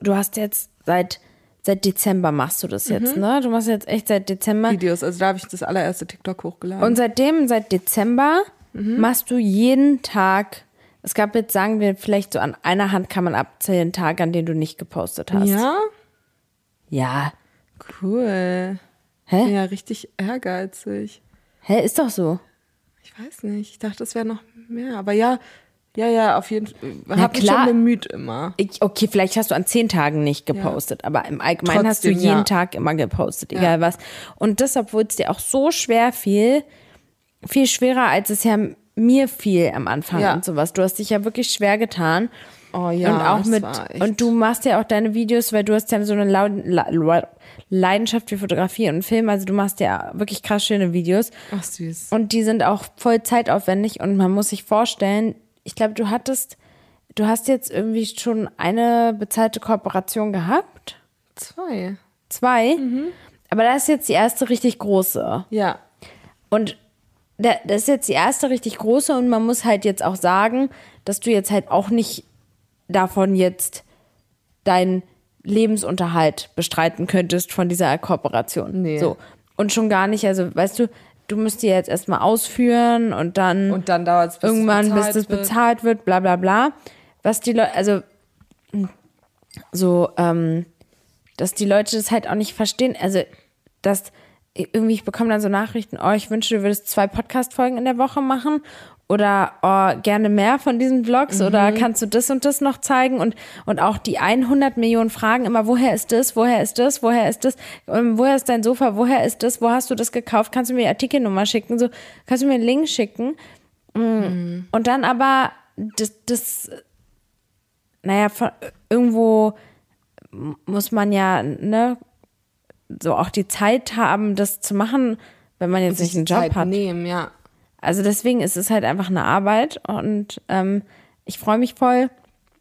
du hast jetzt seit, seit Dezember machst du das jetzt, ne? Du machst jetzt echt seit Dezember. Videos, also da habe ich das allererste TikTok hochgeladen. Und seitdem, seit Dezember, Mhm. machst du jeden Tag. Es gab jetzt, sagen wir, vielleicht so an einer Hand kann man abzählen, Tage, an denen du nicht gepostet hast. ja? Ja. Cool. Hä? Ja, richtig ehrgeizig. Hä, ist doch so. Ich weiß nicht. Ich dachte, es wäre noch mehr. Aber ja, ja, ja, auf jeden Fall. Na Hab mich klar. schon bemüht immer. Ich, okay, vielleicht hast du an zehn Tagen nicht gepostet, aber im Allgemeinen hast du Trotzdem, jeden ja. Tag immer gepostet, egal was. Und das, obwohl es dir auch so schwer fiel, viel schwerer, als es ja mir fiel am Anfang Ja. und sowas. Du hast dich ja wirklich schwer getan. Oh ja, und auch mit, und du machst ja auch deine Videos, weil du hast ja so eine Leidenschaft für Fotografie und Film, also du machst ja wirklich krass schöne Videos. Ach, süß. Und die sind auch voll zeitaufwendig und man muss sich vorstellen, ich glaube, du hattest, du hast jetzt irgendwie schon eine bezahlte Kooperation gehabt. Zwei. Zwei. Aber das ist jetzt die erste richtig große. Ja. Und da- das ist jetzt die erste richtig große und man muss halt jetzt auch sagen, dass du jetzt halt auch nicht davon jetzt deinen Lebensunterhalt bestreiten könntest von dieser Kooperation. Nee. So. Und schon gar nicht, also weißt du, du musst die jetzt erstmal ausführen und dann Und dann dauert es, bis irgendwann, bis bezahlt das wird. bezahlt wird, bla bla bla. Was die Leute, also so, ähm, dass die Leute das halt auch nicht verstehen. Also, dass irgendwie, ich bekomme dann so Nachrichten, oh, ich wünsche, du würdest zwei Podcast-Folgen in der Woche machen oder oh, gerne mehr von diesen Vlogs oder kannst du das und das noch zeigen und, und auch die 100 Millionen Fragen immer, woher ist das, woher ist das, woher ist das, ähm, woher ist dein Sofa, woher ist das, wo hast du das gekauft, kannst du mir die Artikelnummer schicken, so, kannst du mir einen Link schicken Mm. und dann aber das, das naja, von, irgendwo muss man ja, ne, so auch die Zeit haben, das zu machen, wenn man jetzt nicht einen Job Zeit hat. nehmen, ja. Also deswegen ist es halt einfach eine Arbeit und ähm, ich freue mich voll,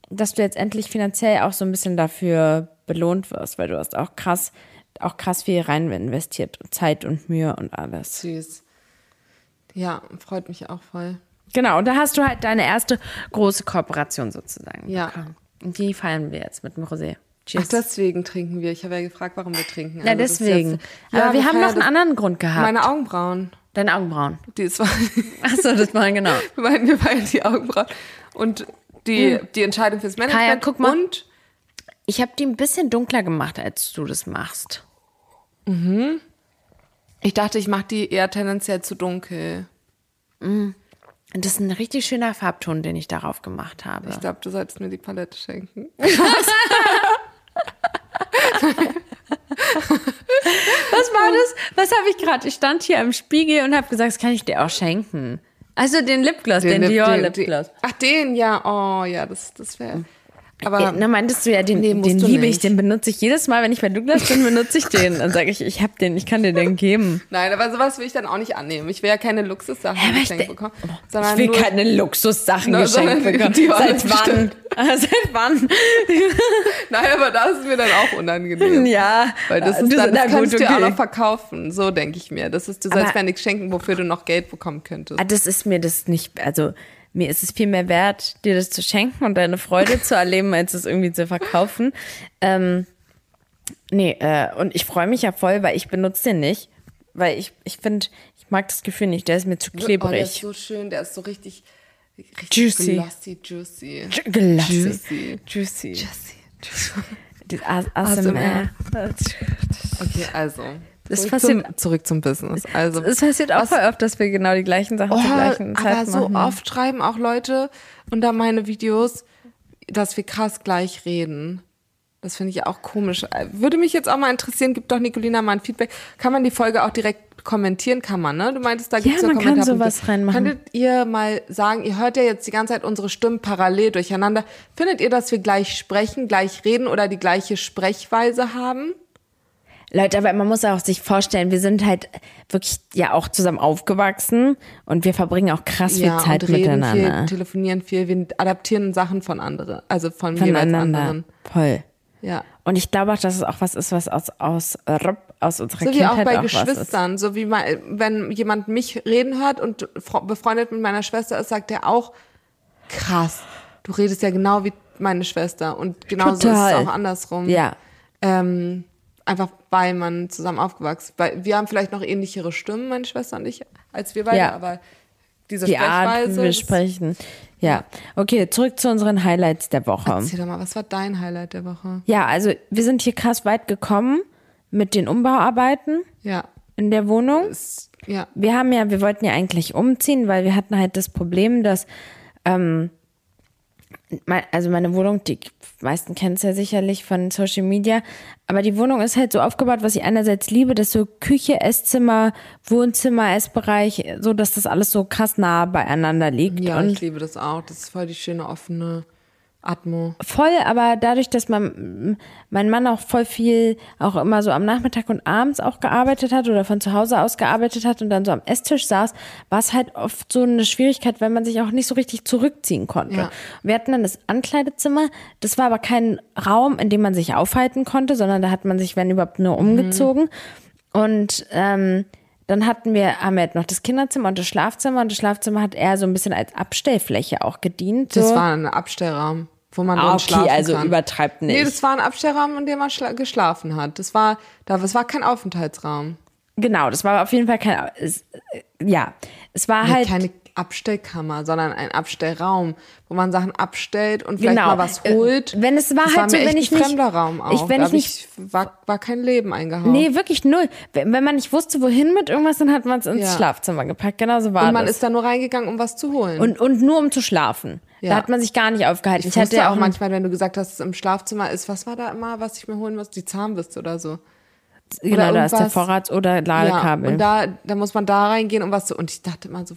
dass du jetzt endlich finanziell auch so ein bisschen dafür belohnt wirst, weil du hast auch krass, auch krass viel rein investiert, Zeit und Mühe und alles. Süß. Ja, freut mich auch voll. Genau, und da hast du halt deine erste große Kooperation sozusagen. Ja. bekommen. Und die feiern wir jetzt mit dem Rosé. Ach, Cheers. deswegen trinken wir. Ich habe ja gefragt, warum wir trinken. ja, Also ist deswegen. jetzt- Aber Ja, wir haben noch einen anderen Grund gehabt. Meine Augenbrauen. Deine Augenbrauen. Die ist, wir Achso, das war genau. meinen, wir feiern die Augenbrauen. Und die, die Entscheidung fürs Management. Kaya, guck mal. Und Ich habe die ein bisschen dunkler gemacht, als du das machst. ich dachte, ich mache die eher tendenziell zu dunkel. Und das ist ein richtig schöner Farbton, den ich darauf gemacht habe. Ich glaube, du solltest mir die Palette schenken. Was war das? Was habe ich gerade? Ich stand hier im Spiegel und habe gesagt, das kann ich dir auch schenken. Also den Lipgloss, den, Lip- Dior den- Lipgloss. den- Ach, den, ja. Oh, ja, das, das wäre. Aber Ja, na, meintest du ja, den, Nee, den liebe ich, den benutze ich jedes Mal, wenn ich bei Douglas bin, benutze ich den. Dann sage ich, ich habe den, ich kann dir den geben. nein, aber sowas will ich dann auch nicht annehmen. Ich will ja keine Luxussachen aber ich geschenkt bekommen. Ich Sondern will nur, keine Luxussachen Na, geschenkt bekommen. Seit wann? Seit wann? Nein, aber das ist mir dann auch unangenehm. ja. Weil das ist Du- dann, das na kannst gut, du ja auch okay. noch verkaufen. So denke ich mir. Das ist, du Aber- sollst mir nichts schenken, wofür du noch Geld bekommen könntest. Ah, das ist mir das nicht, also mir ist es viel mehr wert, dir das zu schenken und deine Freude zu erleben, als es irgendwie zu verkaufen. Ähm, nee, äh, und ich freue mich ja voll, weil ich benutze den nicht. Weil ich, ich finde, ich mag das Gefühl nicht, der ist mir zu klebrig. Oh, der ist so schön, der ist so richtig, richtig Juicy. glossy, juicy. Ju- Glassy. Juicy. Juicy. Juicy. A- ASMR. Okay, also. Das zurück, passiert- zum, zurück zum Business. Also, Es passiert auch voll oft, dass wir genau die gleichen Sachen oh, zur gleichen Zeit aber so machen. oft schreiben auch Leute unter meine Videos, dass wir krass gleich reden. Das finde ich auch komisch. Würde mich jetzt auch mal interessieren, gibt doch Nicolina mal ein Feedback. Kann man die Folge auch direkt kommentieren? Kann man, ne? Du meintest, da gibt's Ja, so man kann Kommentarpunkte. sowas reinmachen. Könntet ihr mal sagen, ihr hört ja jetzt die ganze Zeit unsere Stimmen parallel durcheinander. Findet ihr, dass wir gleich sprechen, gleich reden oder die gleiche Sprechweise haben? Leute, aber man muss auch sich vorstellen, wir sind halt wirklich ja auch zusammen aufgewachsen und wir verbringen auch krass viel ja, Zeit und reden miteinander. viel, telefonieren viel, wir adaptieren Sachen von anderen, also von jeweils anderen. Voll. Ja. Und ich glaube auch, dass es auch was ist, was aus, aus, aus unserer So wie Kindheit auch bei auch was ist. Geschwistern, so wie mal, wenn jemand mich reden hört und befreundet mit meiner Schwester ist, sagt er auch, krass, du redest ja genau wie meine Schwester und genauso ist Total. es auch andersrum. Ja. Ähm, einfach weil man zusammen aufgewachsen weil Wir haben vielleicht noch ähnlichere Stimmen, meine Schwester und ich, als wir beide, Ja. aber diese Die Art, Sprechweise. wie wir das- sprechen. Ja. Okay, zurück zu unseren Highlights der Woche. Erzähl doch mal, was war dein Highlight der Woche? Ja, also wir sind hier krass weit gekommen mit den Umbauarbeiten Ja. in der Wohnung. Es, ja. Wir haben ja, wir wollten ja eigentlich umziehen, weil wir hatten halt das Problem, dass, ähm, also meine Wohnung, die meisten kennen es ja sicherlich von Social Media, aber die Wohnung ist halt so aufgebaut, was ich einerseits liebe, dass so Küche, Esszimmer, Wohnzimmer, Essbereich, so dass das alles so krass nah beieinander liegt. Ja, und ich liebe das auch. Das ist voll die schöne offene Atmo. Voll, aber dadurch, dass mein, mein Mann auch voll viel, auch immer so am Nachmittag und abends auch gearbeitet hat oder von zu Hause aus gearbeitet hat und dann so am Esstisch saß, war es halt oft so eine Schwierigkeit, weil man sich auch nicht so richtig zurückziehen konnte. Ja. Wir hatten dann das Ankleidezimmer, das war aber kein Raum, in dem man sich aufhalten konnte, sondern da hat man sich, wenn überhaupt, nur umgezogen. Und ähm, dann hatten wir, haben wir halt noch das Kinderzimmer und das Schlafzimmer und das Schlafzimmer hat eher so ein bisschen als Abstellfläche auch gedient. So. Das war ein Abstellraum, wo man Ah, okay, schlafen also kann. übertreibt nicht. Nee, das war ein Abstellraum, in dem man schla- geschlafen hat. Das war, da, das war kein Aufenthaltsraum. Genau, das war auf jeden Fall kein. Es, ja, es war Nee, halt. keine Abstellkammer, sondern ein Abstellraum, wo man Sachen abstellt und vielleicht Genau. mal was Äh, holt. wenn es war das halt war so, wenn ich ein nicht- fremder Raum auch. ich- wenn Da ich nicht- war, war kein Leben eingehauen. Nee, wirklich null. Wenn wenn man nicht wusste, wohin mit irgendwas, dann hat man es ins Ja. Schlafzimmer gepackt. Genau so war und man das. ist da nur reingegangen, um was zu holen. und, und nur um zu schlafen. Ja. Da hat man sich gar nicht aufgehalten. ich Ich, hatte ja auch manchmal, wenn du gesagt hast, es im Schlafzimmer ist, was war da immer, was ich mir holen muss? Die Zahnbürste oder so. genau, oder da ist der. Vorrats- oder Ladekabel. Ja, und da, da muss man da reingehen, um was zu. Und ich dachte immer so,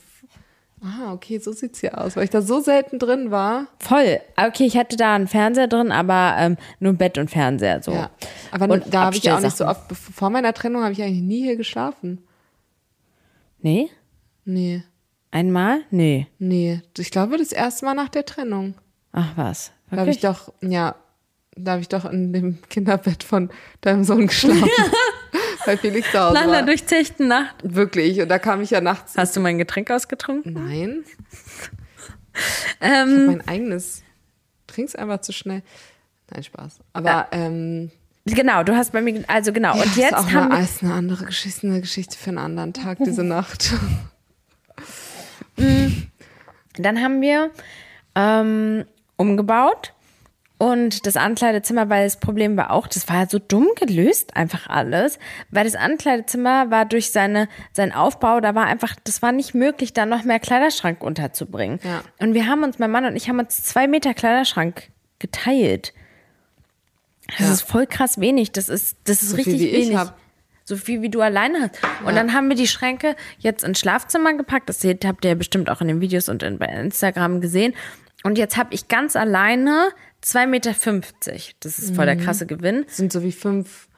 ah, okay, so sieht's hier aus, weil ich da so selten drin war. Voll. Okay, ich hatte da einen Fernseher drin, aber ähm, nur Bett und Fernseher so. Ja. Aber Und da habe ich ja auch nicht so oft, vor meiner Trennung habe ich eigentlich nie hier geschlafen. Nee? Nee, Einmal? Nee. nee. Ich glaube, das erste Mal nach der Trennung. Ach was. Da habe ich Wirklich? doch, ja, da habe ich doch in dem Kinderbett von deinem Sohn geschlafen. Weil Felix zu Hause einer war. durchzechten Nacht. Wirklich. Und da kam ich ja nachts. Hast du mein Getränk ausgetrunken? Nein, Ähm, mein eigenes. Trink's einfach zu schnell. Nein, Spaß. Aber ähm, genau, du hast bei mir, also genau. ja, und jetzt ist auch haben eine, ist eine andere Geschichte, eine Geschichte für einen anderen Tag, diese Nacht. dann haben wir ähm, umgebaut und das Ankleidezimmer, weil das Problem war auch, das war so dumm gelöst, einfach alles, weil das Ankleidezimmer war durch seine, seinen Aufbau, da war einfach, das war nicht möglich, da noch mehr Kleiderschrank unterzubringen. Ja. Und wir haben uns, mein Mann und ich haben uns zwei Meter Kleiderschrank geteilt. Das Ja. ist voll krass wenig. Das ist, das ist So viel, richtig ich wenig. hab. So viel wie du alleine hast. Und dann haben wir die Schränke jetzt ins Schlafzimmer gepackt. Das seht, habt ihr ja bestimmt auch in den Videos und in, bei Instagram gesehen. Und jetzt habe ich ganz alleine 2,50 Meter. Das ist voll der Mhm. krasse Gewinn. Das sind so wie fünf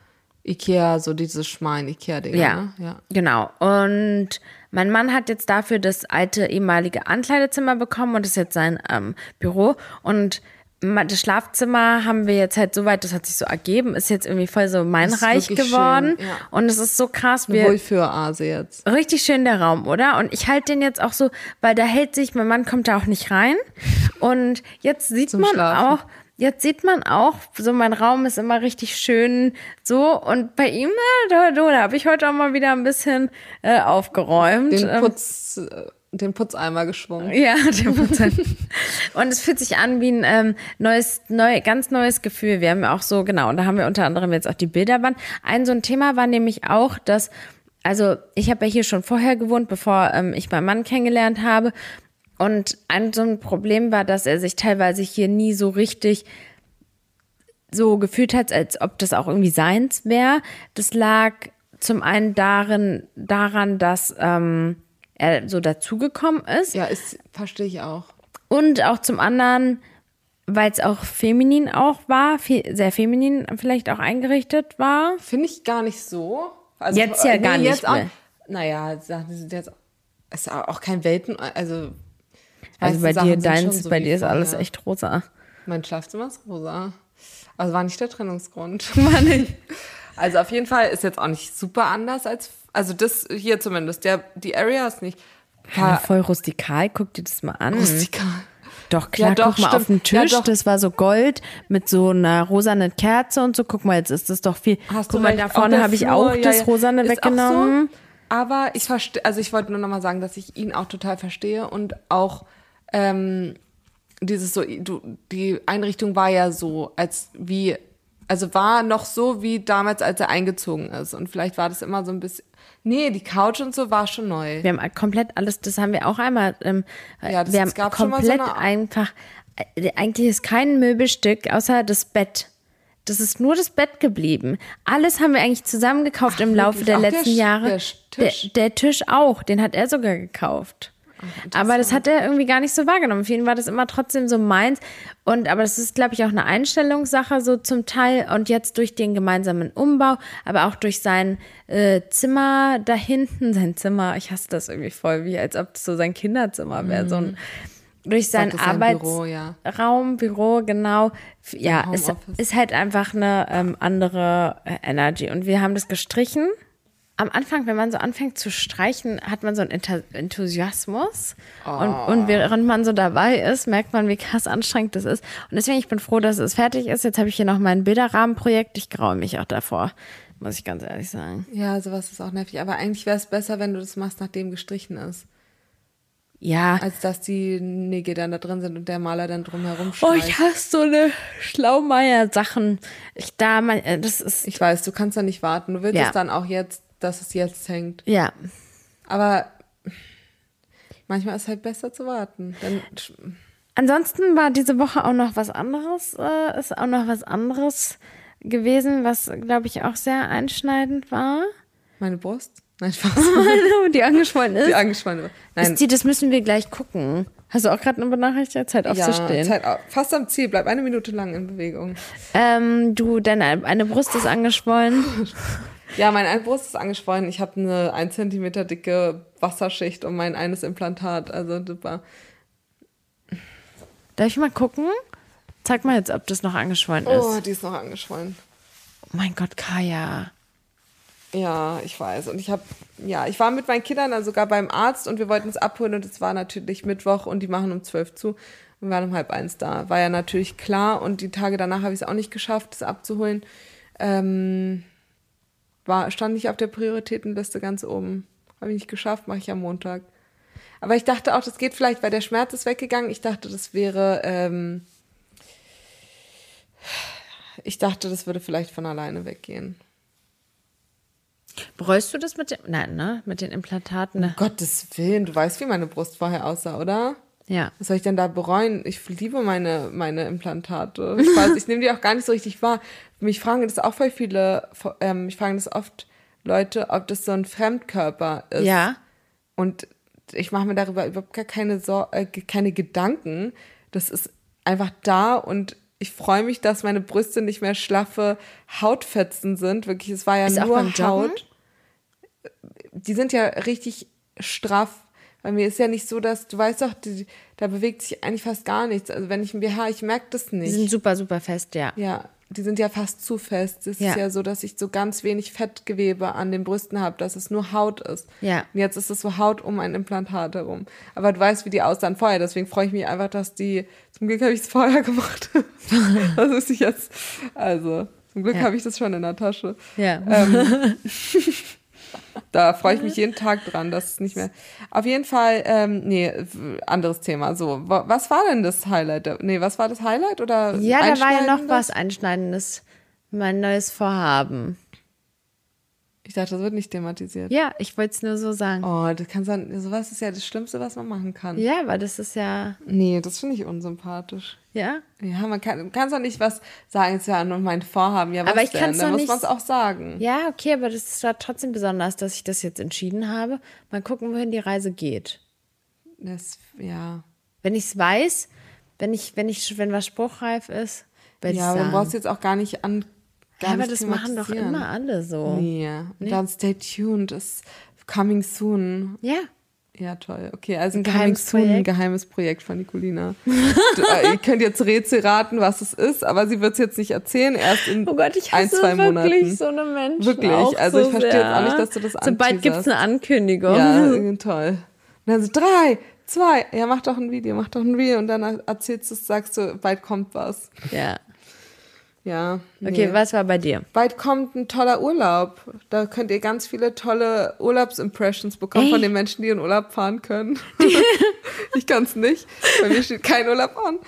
Ikea, so diese Schmein-Ikea-Dinger. Ja, Ne? ja. genau. Und mein Mann hat jetzt dafür das alte ehemalige Ankleidezimmer bekommen und ist jetzt sein ähm, Büro. Und das Schlafzimmer haben wir jetzt halt so weit, das hat sich so ergeben, ist jetzt irgendwie voll so mein ist Reich geworden. schön, ja. Und es ist so krass. Wir, Wohlfühlase jetzt. richtig schön der Raum, oder? Und ich halte den jetzt auch so, weil da hält sich, mein Mann kommt da auch nicht rein. Und jetzt sieht Zum man Schlafen. auch, jetzt sieht man auch, so mein Raum ist immer richtig schön so. Und bei ihm, da, da, da habe ich heute auch mal wieder ein bisschen äh, aufgeräumt. Den Ähm, Putz, äh, den Putzeimer geschwungen. ja, der Prozent. Und es fühlt sich an wie ein ähm, neues, neu, ganz neues Gefühl. Wir haben ja auch so, genau, und da haben wir unter anderem jetzt auch die Bilderband. Ein so ein Thema war nämlich auch, dass, also ich habe ja hier schon vorher gewohnt, bevor ähm, ich meinen Mann kennengelernt habe. Und ein so ein Problem war, dass er sich teilweise hier nie so richtig so gefühlt hat, als ob das auch irgendwie seins wäre. Das lag zum einen darin, daran, dass ähm, er so dazugekommen ist Ja, ist, verstehe ich auch. und auch zum anderen, weil es auch feminin auch war, fe sehr feminin vielleicht auch eingerichtet war. Finde ich gar nicht so. Also, Jetzt ja gar nicht jetzt auch, mehr. Naja, jetzt ist auch kein Welten, also Also bei Sachen dir, deins, so bei dir ist alles echt rosa. Mein Schlafzimmer ist rosa. Also war nicht der Trennungsgrund. War nicht. Also auf jeden Fall ist jetzt auch nicht super anders als, also das hier zumindest. Der, die Area ist nicht Ja, voll rustikal, guck dir das mal an. rustikal. Doch, klar, Ja, doch, guck mal auf den stimmt. Ja, Tisch, doch. das war so Gold mit so einer rosanen Kerze und so. Guck mal, jetzt ist das doch viel. Hast guck du mal, da vorne habe ich auch ja, das ja. Rosane Ist auch weggenommen. So, aber ich verstehe, also ich wollte nur nochmal sagen, dass ich ihn auch total verstehe und auch ähm, dieses so, du, die Einrichtung war ja so, als wie, also war noch so wie damals, als er eingezogen ist. Und vielleicht war das immer so ein bisschen. Nee, die Couch und so war schon neu. Wir haben komplett alles, das haben wir auch einmal. Ähm, Ja, das- wir haben gab schon mal so komplett eine- einfach. Äh, eigentlich ist kein Möbelstück außer das Bett. Das ist nur das Bett geblieben. Alles haben wir eigentlich zusammen gekauft im Laufe der der letzten Sch- Jahre. der Sch- Tisch? Der, der Tisch auch, den hat er sogar gekauft. Aber das hat er irgendwie gar nicht so wahrgenommen. Für ihn war das immer trotzdem so meins. Und aber das ist, glaube ich, auch eine Einstellungssache so zum Teil. Und jetzt durch den gemeinsamen Umbau, aber auch durch sein äh, Zimmer da hinten, sein Zimmer, ich hasse das irgendwie voll, wie als ob das so sein Kinderzimmer wäre. So ein, durch sein Büro, ja. Arbeitsraum, Büro, genau. Ja, es Homeoffice. ist halt einfach eine ähm, andere äh, Energy. Und wir haben das gestrichen. Am Anfang, wenn man so anfängt zu streichen, hat man so einen Enthusiasmus. Und, und während man so dabei ist, merkt man, wie krass anstrengend das ist. Und deswegen, ich bin froh, dass es fertig ist. Jetzt habe ich hier noch mein Bilderrahmenprojekt. Ich graue mich auch davor, muss ich ganz ehrlich sagen. Ja, sowas ist auch nervig. Aber eigentlich wäre es besser, wenn du das machst, nachdem gestrichen ist. Ja, Als dass die Nägel dann da drin sind und der Maler dann drumherum oh, streicht. ich hasse so eine Schlaumeier-Sachen. Ich da, mein, äh, das ist, Ich weiß, du kannst da nicht warten. Du willst Ja. es dann auch jetzt, dass es jetzt hängt. ja, Aber manchmal ist halt besser zu warten. Ansonsten war diese Woche auch noch was anderes, äh, ist auch noch was anderes gewesen, was, glaube ich, auch sehr einschneidend war. meine Brust? Nein, Spaß. die angeschwollen ist. Die angespannt. Nein, ist die, das müssen wir gleich gucken. Hast du auch gerade eine Benachrichtigung? Zeit ja, aufzustehen. Zeit au- fast am Ziel. Bleib eine Minute lang in Bewegung. Ähm, du, deine eine Brust ist angeschwollen. Ja, meine eine Brust ist angeschwollen. Ich habe eine 1 Zentimeter dicke Wasserschicht um mein eines Implantat. Also super. Darf ich mal gucken? Zeig mal jetzt, ob das noch angeschwollen ist. Oh, die ist noch angeschwollen. Oh mein Gott, Kaya. Ja, ich weiß. Und ich habe, ja, ich war mit meinen Kindern dann sogar beim Arzt und wir wollten es abholen und es war natürlich Mittwoch und die machen um zwölf zu. Und wir waren um halb eins da. War ja natürlich klar und die Tage danach habe ich es auch nicht geschafft, es abzuholen. Ähm, war, stand nicht auf der Prioritätenliste ganz oben. Habe ich nicht geschafft, mache ich am Montag. Aber ich dachte auch, das geht vielleicht, weil der Schmerz ist weggegangen. Ich dachte, das wäre, ähm, ich dachte, das würde vielleicht von alleine weggehen. Bereust du das mit dem, nein, ne? Mit den Implantaten? Ne? Gottes Willen, du weißt, wie meine Brust vorher aussah, oder? Ja. Was soll ich denn da bereuen? Ich liebe meine, meine Implantate. Ich, weiß, ich nehme die auch gar nicht so richtig wahr. Mich fragen das auch voll viele, ähm, ich frage das oft Leute, ob das so ein Fremdkörper ist. Ja. Und ich mache mir darüber überhaupt gar keine, Sor äh, keine Gedanken. Das ist einfach da und ich freue mich, dass meine Brüste nicht mehr schlaffe Hautfetzen sind. Wirklich, es war ja Ist nur? Haut. Die sind ja richtig straff. Bei mir ist ja nicht so, dass, du weißt doch, die, da bewegt sich eigentlich fast gar nichts. Also wenn ich ein BH, ich merke das Die nicht. sind super, super fest, ja. Ja, die sind ja fast zu fest. Es Ja. ist ja so, dass ich so ganz wenig Fettgewebe an den Brüsten habe, dass es nur Haut ist. Ja. Und jetzt ist es so Haut um ein Implantat herum. Aber du weißt, wie die aussahen vorher. Deswegen freue ich mich einfach, dass die, zum Glück habe ich es vorher gemacht. das ist ich jetzt, also, zum Glück Ja. habe ich das schon in der Tasche. Ja. Ähm, da freue ich mich jeden Tag dran, dass es nicht mehr. Auf jeden Fall, ähm, nee, anderes Thema. So, wa- was war denn das Highlight? Nee, was war das Highlight oder? ja, da war ja noch was Einschneidendes. Mein neues Vorhaben. Ich dachte, das wird nicht thematisiert. Ja, ich wollte es nur so sagen. Oh, das kann sein, sowas ist ja das Schlimmste, was man machen kann. Ja, aber das ist ja, Nee, das finde ich unsympathisch. Ja. Ja, man kann kann's doch nicht was sagen, es ja nur mein Vorhaben. Ja, was Aber ich denn? kann's Dann muss man es auch sagen. Ja, okay, aber das ist ja trotzdem besonders, dass ich das jetzt entschieden habe. Mal gucken, wohin die Reise geht. Das, ja. Wenn ich es weiß, wenn ich, wenn ich, wenn was spruchreif ist, werde ich Ja, aber sagen. dann brauchst du jetzt auch gar nicht an. Gar ja, aber das machen doch immer alle so. Nee. Dann stay tuned, ist coming soon. Ja. Ja, toll. Okay, also Ein geheimes soon, ein Projekt. geheimes Projekt von Nicolina. äh, ihr könnt jetzt Rätsel raten, was es ist, aber sie wird es jetzt nicht erzählen, erst in Oh Gott, ich ein, hasse zwei wirklich Monaten. so eine Menschen. Wirklich, also so ich verstehe sehr. jetzt auch nicht, dass du das Sobald gibt es anteaserst. eine Ankündigung. Ja, äh, toll. Und dann so, drei, zwei, ja, mach doch ein Video, mach doch ein Video und dann erzählst du, sagst du, bald kommt was. Ja. Ja. Okay, nee. was war bei dir? Bald kommt ein toller Urlaub. Da könnt ihr ganz viele tolle Urlaubsimpressions bekommen von Echt? den Menschen, die in Urlaub fahren können. ich kann es nicht. Bei mir steht kein Urlaub an.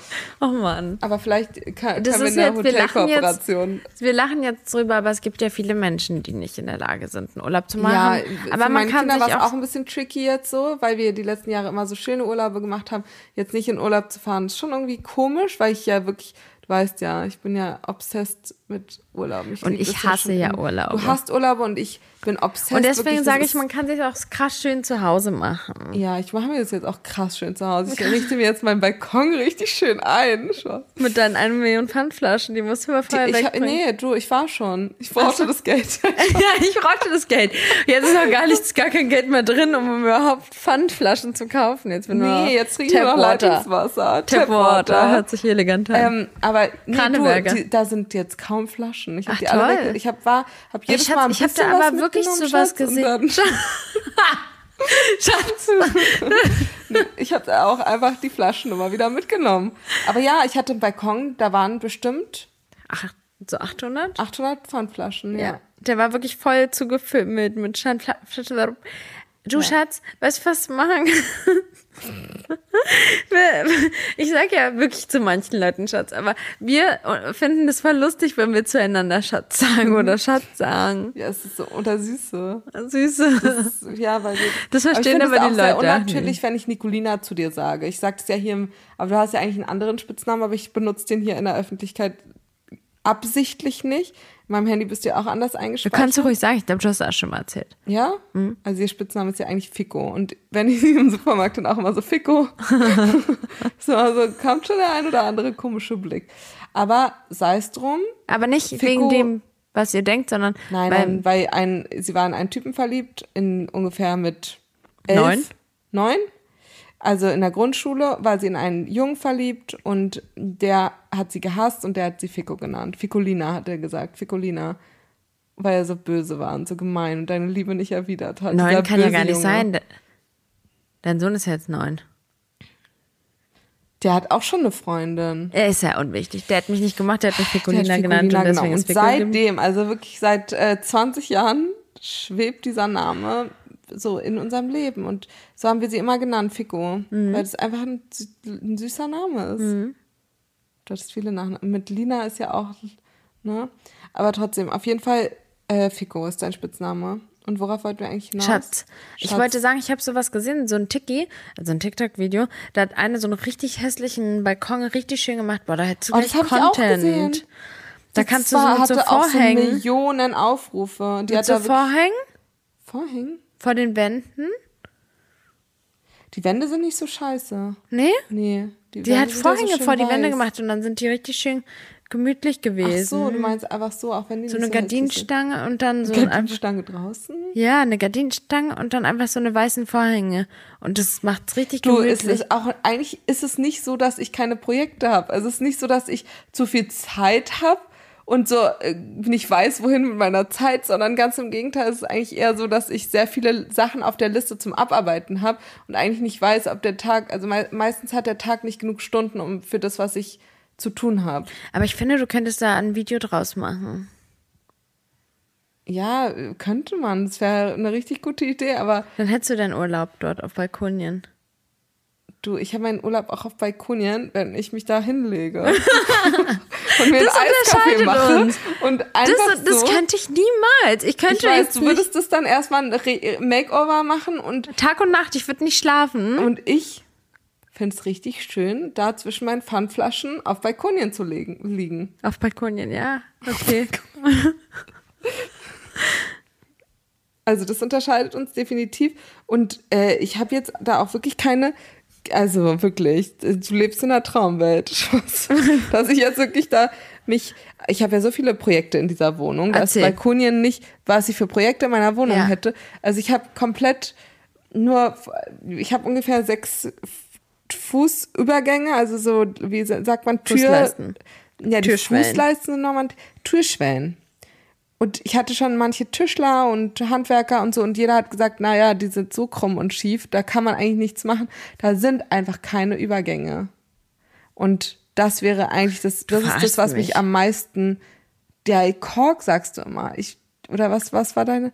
Oh Mann. Aber vielleicht kann, Das können wir eine Hotelkooperation. Wir lachen jetzt drüber, aber es gibt ja viele Menschen, die nicht in der Lage sind, einen Urlaub zu Ja, machen. für aber man meine kann Kinder war sich es auch, auch ein bisschen tricky jetzt so, weil wir die letzten Jahre immer so schöne Urlaube gemacht haben. Jetzt nicht in Urlaub zu fahren, ist schon irgendwie komisch, weil ich ja wirklich, du weißt ja, ich bin ja obsessed mit Urlaub. Und liebe ich hasse schon ja im- Urlaube. Du hast Urlaube und ich bin obsessed. und deswegen wirklich, sage ich, man kann sich auch krass schön zu Hause machen. Ja, ich mache mir das jetzt auch krass schön zu Hause. Ich richte mir jetzt meinen Balkon richtig schön ein. Spaß. Mit deinen 1 Million Pfandflaschen, die musst du mal vorher Ich, hab- wegbringen. nee, du, ich war schon. Ich brauchte das Geld. ja, ich brauchte das Geld. Jetzt ist noch gar nichts, gar kein Geld mehr drin, um überhaupt Pfandflaschen zu kaufen. Jetzt bin nee, jetzt trinken wir noch. Leitungswasser. Tapwater, hört sich elegant an. Ähm, aber nee, du, die, da sind jetzt kaum Flaschen. Ich habe die alle toll. weg. Ich habe war, hab jedes Schatz, Mal ein ich hab bisschen da was aber wirklich sowas Schatz, und gesehen. Schatz. ich habe auch einfach die Flaschen immer wieder mitgenommen. Aber ja, ich hatte einen Balkon, da waren bestimmt Ach, so 800? 800 Pfandflaschen. Ja. Ja. Der war wirklich voll zugefüllt mit, mit Schandflaschen. Du Schatz, weißt du, was wir machen? Ich sag ja wirklich zu manchen Leuten Schatz, aber wir finden es voll lustig, wenn wir zueinander Schatz sagen oder Schatz sagen. Ja, es ist so unter Süße. Süße. Das ja, weil wir, Das verstehen aber, ich aber finde die auch Leute sehr unnatürlich, wenn ich Nicolina zu dir sage. Ich sage es ja hier, im, aber du hast ja eigentlich einen anderen Spitznamen, aber ich benutze den hier in der Öffentlichkeit absichtlich nicht. In meinem Handy bist du ja auch anders Du eingespeichert. kannst du ruhig sagen, ich glaube, du hast das auch schon mal erzählt. Ja? Also ihr Spitzname ist ja eigentlich Fico. Und wenn ich sie im Supermarkt dann auch immer so Fico. so, also kommt schon der ein oder andere komische Blick. Aber sei es drum. Aber nicht Fico- wegen dem, was ihr denkt, sondern Nein, beim, nein, weil ein, sie war in einen Typen verliebt, in ungefähr mit elf, Neun? Neun. Also in der Grundschule war sie in einen Jungen verliebt und der hat sie gehasst und der hat sie Fico genannt. Ficolina hat er gesagt, Ficolina. Weil er so böse war und so gemein und deine Liebe nicht erwidert hat. neun kann ja gar nicht Junge. sein. De- Dein Sohn ist ja jetzt neun. Der hat auch schon eine Freundin. Er ist ja unwichtig. Der hat mich nicht gemacht, der hat mich Ficolina hat genannt und Ficolina genommen. ist Und geblieben. seitdem, also wirklich seit äh, 20 Jahren, schwebt dieser Name so in unserem Leben. Und so haben wir sie immer genannt, Fico. Mhm. Weil das einfach ein, ein süßer Name ist. Du hattest viele Nachnamen. Mit Lina ist ja auch, ne? Aber trotzdem, auf jeden Fall, äh, Fico ist dein Spitzname. Und worauf wollten wir eigentlich hinaus? Schatz. Ich Schatz. wollte sagen, ich habe sowas gesehen, so ein Tiki, also ein TikTok-Video, da hat eine so einen richtig hässlichen Balkon richtig schön gemacht. Boah, da hättest du Oh, gleich das hab ich auch Content. gesehen. Da Das kannst du so mit so hatte auch so Vorhängen, Millionen Aufrufe. Die mit hat so Vorhängen Vorhängen? Vor den Wänden. Die Wände sind nicht so scheiße. Nee? Nee. Die Wände hat so Vorhänge schön vor die Wände weiß. gemacht und dann sind die richtig schön gemütlich gewesen. Ach so, du meinst einfach so, auch wenn die so eine so Gardinenstange und dann so sind. ein einfach, Gardinenstange draußen? ja, eine Gardinenstange und dann einfach so eine weißen Vorhänge. Und das macht's richtig Du, es gemütlich. ist auch, eigentlich ist es nicht so, dass ich keine Projekte habe. Also es ist nicht so, dass ich zu viel Zeit habe und so äh, nicht weiß, wohin mit meiner Zeit, sondern ganz im Gegenteil, es ist eigentlich eher so, dass ich sehr viele Sachen auf der Liste zum Abarbeiten habe und eigentlich nicht weiß, ob der Tag, also mei meistens hat der Tag nicht genug Stunden um für das, was ich zu tun habe. Aber ich finde, du könntest da ein Video draus machen. Ja, könnte man. Das wäre eine richtig gute Idee, aber Dann hättest du deinen Urlaub dort auf Balkonien. Du, ich habe meinen Urlaub auch auf Balkonien, wenn ich mich da hinlege. und mir Das einen Eiskaffee mache uns. und einfach Das, das so. könnte ich niemals. Ich könnte ich weiß, jetzt du würdest das dann erstmal ein Makeover machen und, Tag und Nacht, ich würde nicht schlafen. und ich fände es richtig schön, da zwischen meinen Pfandflaschen auf Balkonien zu legen, liegen. Auf Balkonien, ja. Okay. Also das unterscheidet uns definitiv. Und äh, ich habe jetzt da auch wirklich keine, also wirklich, du lebst in einer Traumwelt. Dass ich jetzt wirklich da mich, ich habe ja so viele Projekte in dieser Wohnung, dass. Balkonien nicht, was ich für Projekte in meiner Wohnung Ja. hätte. Also ich habe komplett nur, ich habe ungefähr sechs Fußübergänge, also so, wie sagt man, Tür, Fußleisten. ja, die Türschwellen. Fußleisten nochmal, Türschwellen. Und ich hatte schon manche Tischler und Handwerker und so und jeder hat gesagt, naja, die sind so krumm und schief, da kann man eigentlich nichts machen. Da sind einfach keine Übergänge. Und das wäre eigentlich das, das ist das, was mich. mich am meisten, der Kork sagst du immer. Ich, oder was, was war deine,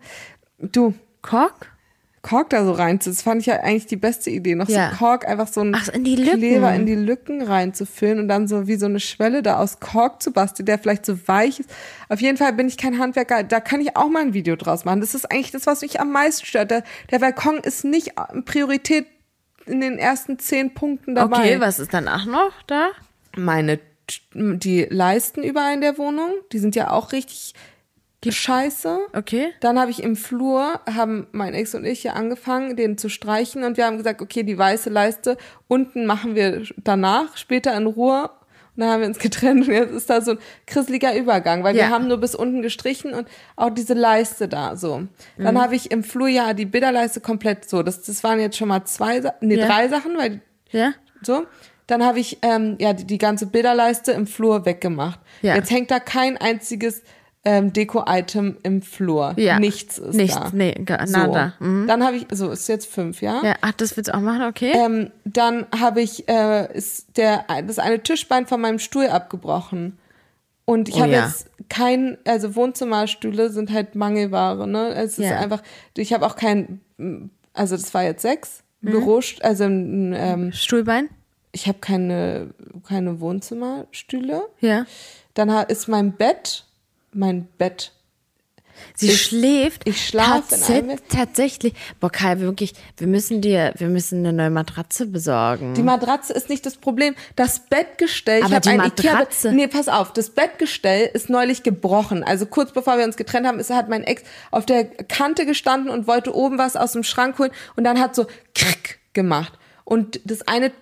du, Kork? Kork da so rein, das fand ich ja eigentlich die beste Idee. Noch Ja. so Kork, einfach so ein Ach, in. Kleber in die Lücken reinzufüllen und dann so wie so eine Schwelle da aus Kork zu basteln, der vielleicht so weich ist. Auf jeden Fall bin ich kein Handwerker, da kann ich auch mal ein Video draus machen. Das ist eigentlich das, was mich am meisten stört. Der, der Balkon ist nicht Priorität in den ersten zehn Punkten dabei. Okay, was ist danach noch da? Meine, die Leisten überall in der Wohnung, die sind ja auch richtig scheiße. Okay. Dann habe ich im Flur, haben mein Ex und ich ja angefangen, den zu streichen und wir haben gesagt, okay, die weiße Leiste unten machen wir danach, später in Ruhe. Und dann haben wir uns getrennt und jetzt ist da so ein krisseliger Übergang, weil Ja. wir haben nur bis unten gestrichen und auch diese Leiste da so. Dann Mhm. habe ich im Flur ja die Bilderleiste komplett so. Das, das waren jetzt schon mal zwei, nee, Ja. drei Sachen, weil Ja? so. Dann habe ich ähm, ja die, die ganze Bilderleiste im Flur weggemacht. Ja. Jetzt hängt da kein einziges ähm, Deko-Item im Flur. Ja. Nichts ist Nichts, da. nee, So. nada. Mhm. Dann habe ich, so ist jetzt fünf, ja. Ja, ach, das willst du auch machen, okay? Ähm, dann habe ich äh, ist der das eine Tischbein von meinem Stuhl abgebrochen. Und ich Oh habe ja. jetzt kein, also Wohnzimmerstühle sind halt Mangelware, ne? Es ist Ja. einfach, ich habe auch kein, also das war jetzt sechs. Mhm. Büro, also ein, ähm, Stuhlbein? ich habe keine, keine Wohnzimmerstühle. Ja. Dann ist mein Bett, mein Bett. Sie Ich- schläft. ich schlaf in tats- einem Bett. Tatsächlich. Boah, Kai, wirklich, wir müssen dir, wir müssen eine neue Matratze besorgen. Die Matratze ist nicht das Problem. Das Bettgestell, Aber ich habe ein Matratze- Ikea. Nee, pass auf, das Bettgestell ist neulich gebrochen. Also kurz bevor wir uns getrennt haben, ist, hat mein Ex auf der Kante gestanden und wollte oben was aus dem Schrank holen und dann hat so krick gemacht. Und das eine,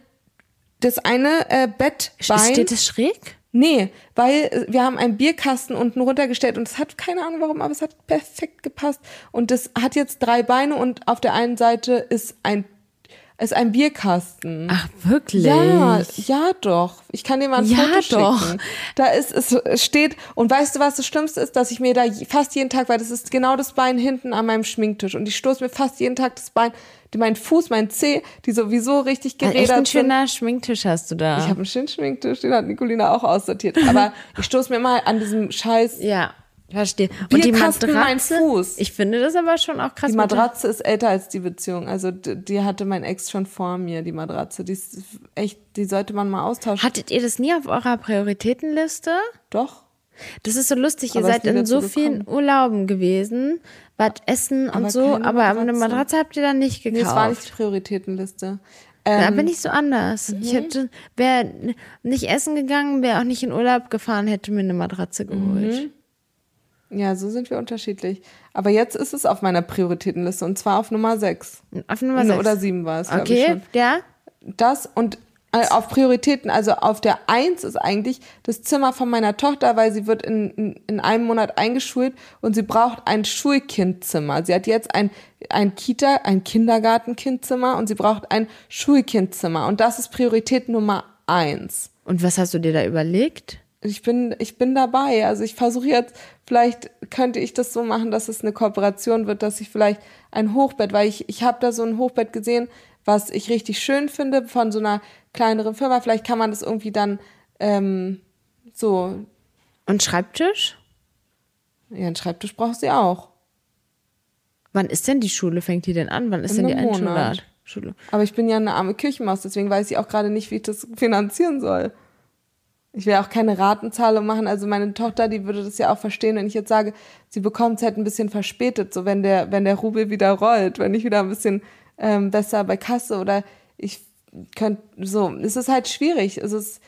das eine äh, Bettbein. Steht es schräg? Nee, weil äh, wir haben einen Bierkasten unten runtergestellt und es hat keine Ahnung warum, aber es hat perfekt gepasst. Und das hat jetzt drei Beine und auf der einen Seite ist ein, ist ein Bierkasten. Ach, wirklich? Ja, ja doch. Ich kann dir mal ein Ja, Foto doch. schicken. Da ist es steht und weißt du was das Schlimmste ist, dass ich mir da fast jeden Tag, weil das ist genau das Bein hinten an meinem Schminktisch und ich stoße mir fast jeden Tag das Bein, mein Fuß, mein Zeh, die sowieso richtig echt gerädert ein sind. schöner Schminktisch hast du da. Ich habe einen schönen Schminktisch, den hat Nicolina auch aussortiert. Aber ich stoße mir mal an diesem Scheiß. ja, verstehe. Und die Matratze? Fuß. Ich finde das aber schon auch krass. Die Matratze ist älter als die Beziehung. Also d- die hatte mein Ex schon vor mir, die Matratze. Die ist echt, die sollte man mal austauschen. Hattet ihr das nie auf eurer Prioritätenliste? Doch. Das ist so lustig. Ihr Aber seid in so vielen Urlauben gewesen, wart essen und Aber so, keine aber eine Matratze. Matratze habt ihr dann nicht Nee, gekauft. es war nicht die Prioritätenliste. da Ähm, bin ich so anders. Ich Mhm. hätte, wäre nicht essen gegangen, wäre auch nicht in Urlaub gefahren, hätte mir eine Matratze geholt. Ja, so sind wir unterschiedlich. Aber jetzt ist es auf meiner Prioritätenliste und zwar auf Nummer 6. Auf Nummer sechs. Oder 7 war es, glaube ich Okay, schon. ja. Das und Äh, Auf Prioritäten, also auf der Eins ist eigentlich das Zimmer von meiner Tochter, weil sie wird in, in, in einem Monat eingeschult und sie braucht ein Schulkindzimmer. Sie hat jetzt ein, ein Kita, ein Kindergartenkindzimmer und sie braucht ein Schulkindzimmer. Und das ist Priorität Nummer eins. Und was hast du dir da überlegt? Ich bin, ich bin dabei. Also ich versuche jetzt, vielleicht könnte ich das so machen, dass es eine Kooperation wird, dass ich vielleicht ein Hochbett, weil ich, ich habe da so ein Hochbett gesehen, was ich richtig schön finde von so einer kleineren Firma. Vielleicht kann man das irgendwie dann ähm, so. Und Schreibtisch? Ja, einen Schreibtisch braucht sie auch. Wann ist denn die Schule? Fängt die denn an? Wann ist In denn die Monat. Einschulart? Schule. Aber ich bin ja eine arme Küchenmaus, deswegen weiß ich auch gerade nicht, wie ich das finanzieren soll. Ich will auch keine Ratenzahlung machen. Also meine Tochter, die würde das ja auch verstehen, wenn ich jetzt sage, sie bekommt es halt ein bisschen verspätet, so wenn der, wenn der Rubel wieder rollt, wenn ich wieder ein bisschen ähm, besser bei Kasse oder ich könnte so. Es ist halt schwierig. Es ist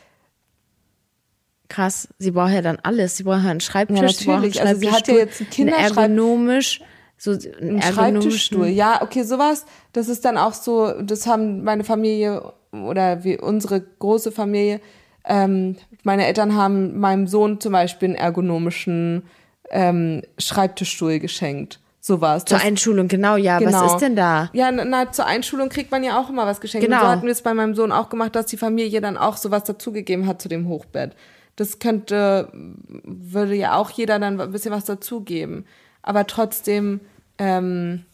Krass, sie braucht ja dann alles. Sie braucht ja einen Schreibtisch, Ja, sie braucht einen natürlich. Also sie hat ja jetzt einen Kinderschreib- einen ergonomisch, so einen Schreibtischstuhl. Ja, okay, sowas. Das ist dann auch so, das haben meine Familie oder wie unsere große Familie, ähm, meine Eltern haben meinem Sohn zum Beispiel einen ergonomischen ähm, Schreibtischstuhl geschenkt. Sowas. Zur Das- Einschulung, genau, ja. Genau. Was ist denn da? Ja, na, na, zur Einschulung kriegt man ja auch immer was geschenkt. Genau. Und so hatten wir es bei meinem Sohn auch gemacht, dass die Familie dann auch sowas dazugegeben hat zu dem Hochbett. Das könnte, würde ja auch jeder dann ein bisschen was dazugeben. Aber trotzdem ähm,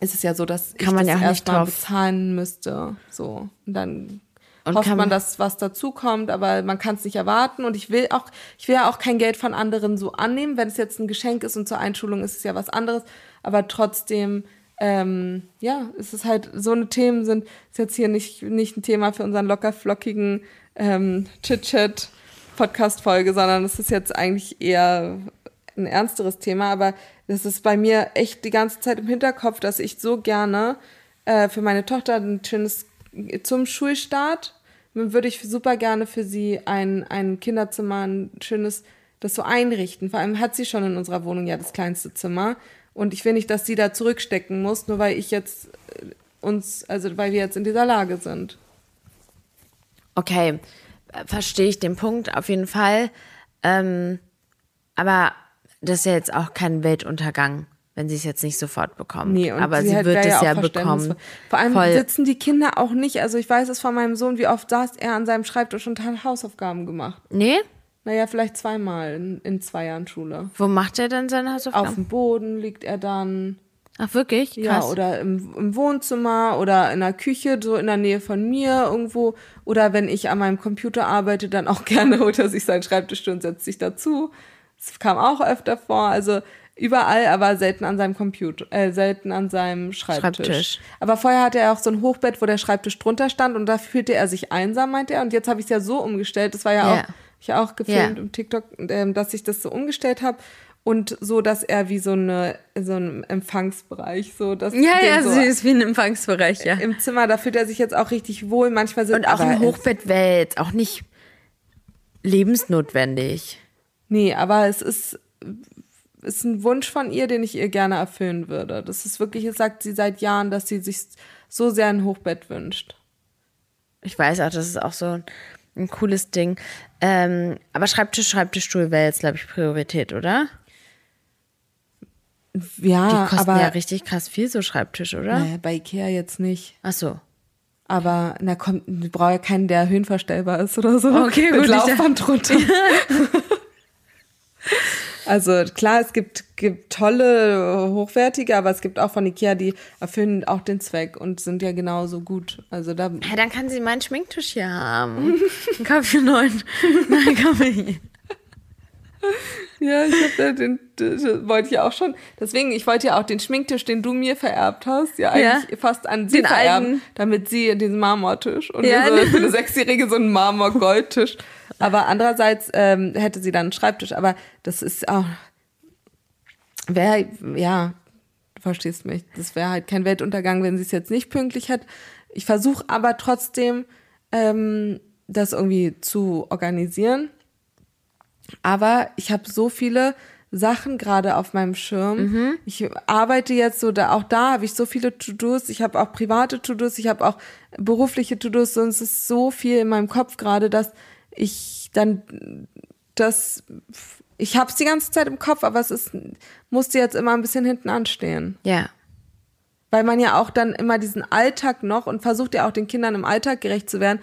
ist es ja so, dass Kann ich man das ja erstmal bezahlen müsste. So. Und dann Und hofft kann man, man- dass was dazukommt, aber man kann es nicht erwarten. Und ich will auch, ich will ja auch kein Geld von anderen so annehmen. Wenn es jetzt ein Geschenk ist und zur Einschulung ist es ja was anderes. Aber trotzdem, ähm, ja, es ist halt, so eine Themen sind, ist jetzt hier nicht, nicht ein Thema für unseren locker flockigen ähm, Chit-Chat Podcast-Folge, sondern es ist jetzt eigentlich eher ein ernsteres Thema, aber das ist bei mir echt die ganze Zeit im Hinterkopf, dass ich so gerne äh, für meine Tochter ein schönes zum Schulstart würde ich super gerne für sie ein, ein Kinderzimmer, ein schönes, das so einrichten. Vor allem hat sie schon in unserer Wohnung ja das kleinste Zimmer. Und ich will nicht, dass sie da zurückstecken muss, nur weil ich jetzt äh, uns, also weil wir jetzt in dieser Lage sind. Okay, verstehe ich den Punkt auf jeden Fall. Ähm, aber das ist ja jetzt auch kein Weltuntergang, wenn sie es jetzt nicht sofort bekommt. Nee, und aber sie, halt wird es ja verständnisvoll. bekommen. Vor allem Voll. sitzen die Kinder auch nicht, also ich weiß es von meinem Sohn, wie oft saß er an seinem Schreibtisch und hat Hausaufgaben gemacht. Nee? Naja, vielleicht zweimal in, in zwei Jahren Schule. Wo macht er denn seine Hausaufgaben? Auf dem Boden liegt er dann. Ach, wirklich? Ja, Krass. oder im, im Wohnzimmer oder in der Küche, so in der Nähe von mir irgendwo. Oder wenn ich an meinem Computer arbeite, dann auch gerne holt er sich seinen Schreibtisch und setzt sich dazu. Das kam auch öfter vor. Also überall, aber selten an seinem Computer, äh, selten an seinem Schreibtisch. Schreibtisch. Aber vorher hatte er auch so ein Hochbett, wo der Schreibtisch drunter stand und da fühlte er sich einsam, meinte er. Und jetzt habe ich es ja so umgestellt. Das war ja, Ja. auch, ich ja auch gefilmt Ja. im TikTok, ähm, dass ich das so umgestellt habe. Und so, dass er wie so eine, so ein Empfangsbereich, so, dass ja, ja, so ist wie ein Empfangsbereich, ja. im Zimmer, da fühlt er sich jetzt auch richtig wohl. Manchmal sind Und auch ein Hochbett jetzt auch nicht lebensnotwendig. Nee, aber es ist, ist ein Wunsch von ihr, den ich ihr gerne erfüllen würde. Das ist wirklich, es sagt sie seit Jahren, dass sie sich so sehr ein Hochbett wünscht. Ich weiß auch, das ist auch so ein, cooles Ding. Ähm, aber Schreibtisch, Schreibtischstuhl wäre jetzt, glaube ich, Priorität, oder? Ja, Die kosten aber ja richtig krass viel, so Schreibtisch, oder? naja, bei Ikea jetzt nicht. Ach so. Aber na kommt, du brauchst ja keinen, der höhenverstellbar ist oder so. Okay, gut, Mit ich- Laufband drunter. also klar, es gibt, gibt tolle, hochwertige, aber es gibt auch von Ikea, die erfüllen auch den Zweck und sind ja genauso gut. Also da Ja, dann kann sie meinen Schminktisch hier haben. Kaffee neuen. Nein, Kaffee. Ja, ich hab da den, wollte ich ja auch schon. Deswegen, ich wollte ja auch den Schminktisch, den du mir vererbt hast, ja eigentlich Ja. fast an sie Den vererben, alten. damit sie diesen Marmortisch und Ja, so ne. für eine Sechsjährige so einen Marmor-Goldtisch. Aber andererseits ähm, hätte sie dann einen Schreibtisch. Aber das ist auch, wäre, ja, du verstehst mich. Das wäre halt kein Weltuntergang, wenn sie es jetzt nicht pünktlich hat. Ich versuche aber trotzdem, ähm, das irgendwie zu organisieren. Aber ich habe so viele Sachen gerade auf meinem Schirm. Mhm. Ich arbeite jetzt so, da auch da habe ich so viele To-Dos. Ich habe auch private To-Dos, ich habe auch berufliche To-Dos. Und es ist so viel in meinem Kopf gerade, dass ich dann das, ich habe es die ganze Zeit im Kopf, aber es ist, musste jetzt immer ein bisschen hinten anstehen. Ja. Weil man ja auch dann immer diesen Alltag noch und versucht ja auch den Kindern im Alltag gerecht zu werden.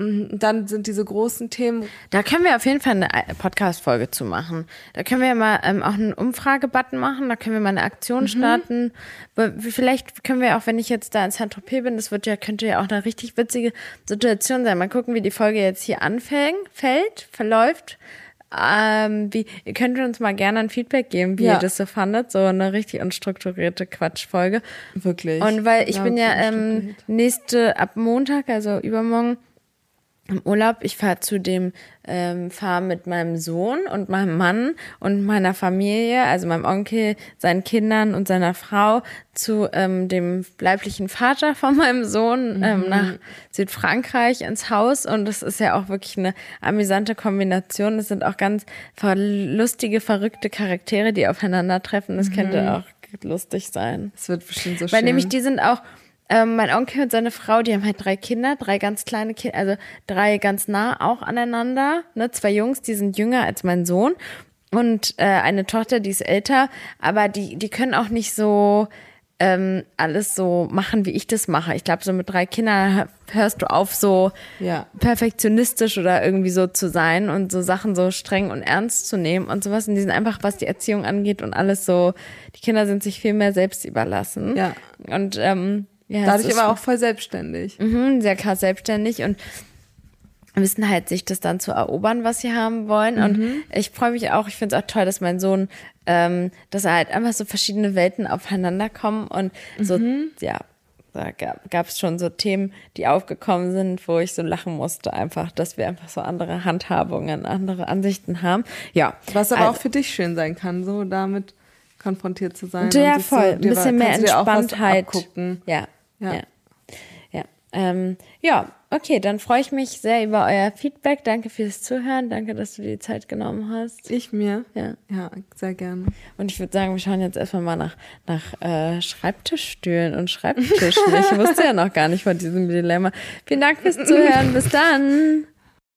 Und dann sind diese großen Themen. Da können wir auf jeden Fall eine Podcast-Folge zu machen. Da können wir ja mal ähm, auch einen Umfragebutton machen, da können wir mal eine Aktion starten. Weil Vielleicht können wir auch, wenn ich jetzt da in Saint-Tropez bin, das wird ja, könnte ja auch eine richtig witzige Situation sein. Mal gucken, wie die Folge jetzt hier anfängt, fällt, verläuft. Ähm, wie, ihr könnt uns mal gerne ein Feedback geben, wie Ja. ihr das so fandet. So eine richtig unstrukturierte Quatschfolge. Wirklich. Und weil ich Ja, bin ja ähm, nächste ab Montag, also übermorgen im Urlaub. Ich fahre zu dem, ähm, fahre mit meinem Sohn und meinem Mann und meiner Familie, also meinem Onkel, seinen Kindern und seiner Frau zu ähm, dem leiblichen Vater von meinem Sohn ähm, nach Südfrankreich ins Haus. Und das ist ja auch wirklich eine amüsante Kombination. Es sind auch ganz lustige, verrückte Charaktere, die aufeinandertreffen. Das könnte auch lustig sein. Es wird bestimmt so Weil schön. nämlich die sind auch, ähm, mein Onkel und seine Frau, die haben halt drei Kinder, drei ganz kleine Kinder, also drei ganz nah auch aneinander. Ne? Zwei Jungs, die sind jünger als mein Sohn und äh, eine Tochter, die ist älter, aber die, die können auch nicht so ähm, alles so machen, wie ich das mache. Ich glaube, so mit drei Kindern hörst du auf, so Ja. perfektionistisch oder irgendwie so zu sein und so Sachen so streng und ernst zu nehmen und sowas. Und die sind einfach, was die Erziehung angeht und alles so, die Kinder sind sich viel mehr selbst überlassen. Ja. Und ähm, ja, Dadurch aber auch voll selbstständig. Mhm, sehr krass selbstständig und wissen halt, sich das dann zu erobern, was sie haben wollen. Mhm. Und ich freue mich auch, ich finde es auch toll, dass mein Sohn, ähm, dass er halt einfach so verschiedene Welten aufeinander kommen und so, Mhm. ja, da gab es schon so Themen, die aufgekommen sind, wo ich so lachen musste, einfach, dass wir einfach so andere Handhabungen, andere Ansichten haben. Ja. Was aber also, auch für dich schön sein kann, so damit konfrontiert zu sein. ja, voll. So, Ein bisschen mehr Entspanntheit. Ja. Ja. Ja. Ja. Ähm, ja, okay, dann freue ich mich sehr über euer Feedback. Danke fürs Zuhören. Danke, dass du dir die Zeit genommen hast. Ich mir? Ja. Ja, sehr gerne. Und ich würde sagen, wir schauen jetzt erstmal mal nach, nach äh, Schreibtischstühlen und Schreibtischen. Ich wusste ja noch gar nicht von diesem Dilemma. Vielen Dank fürs Zuhören. Bis dann.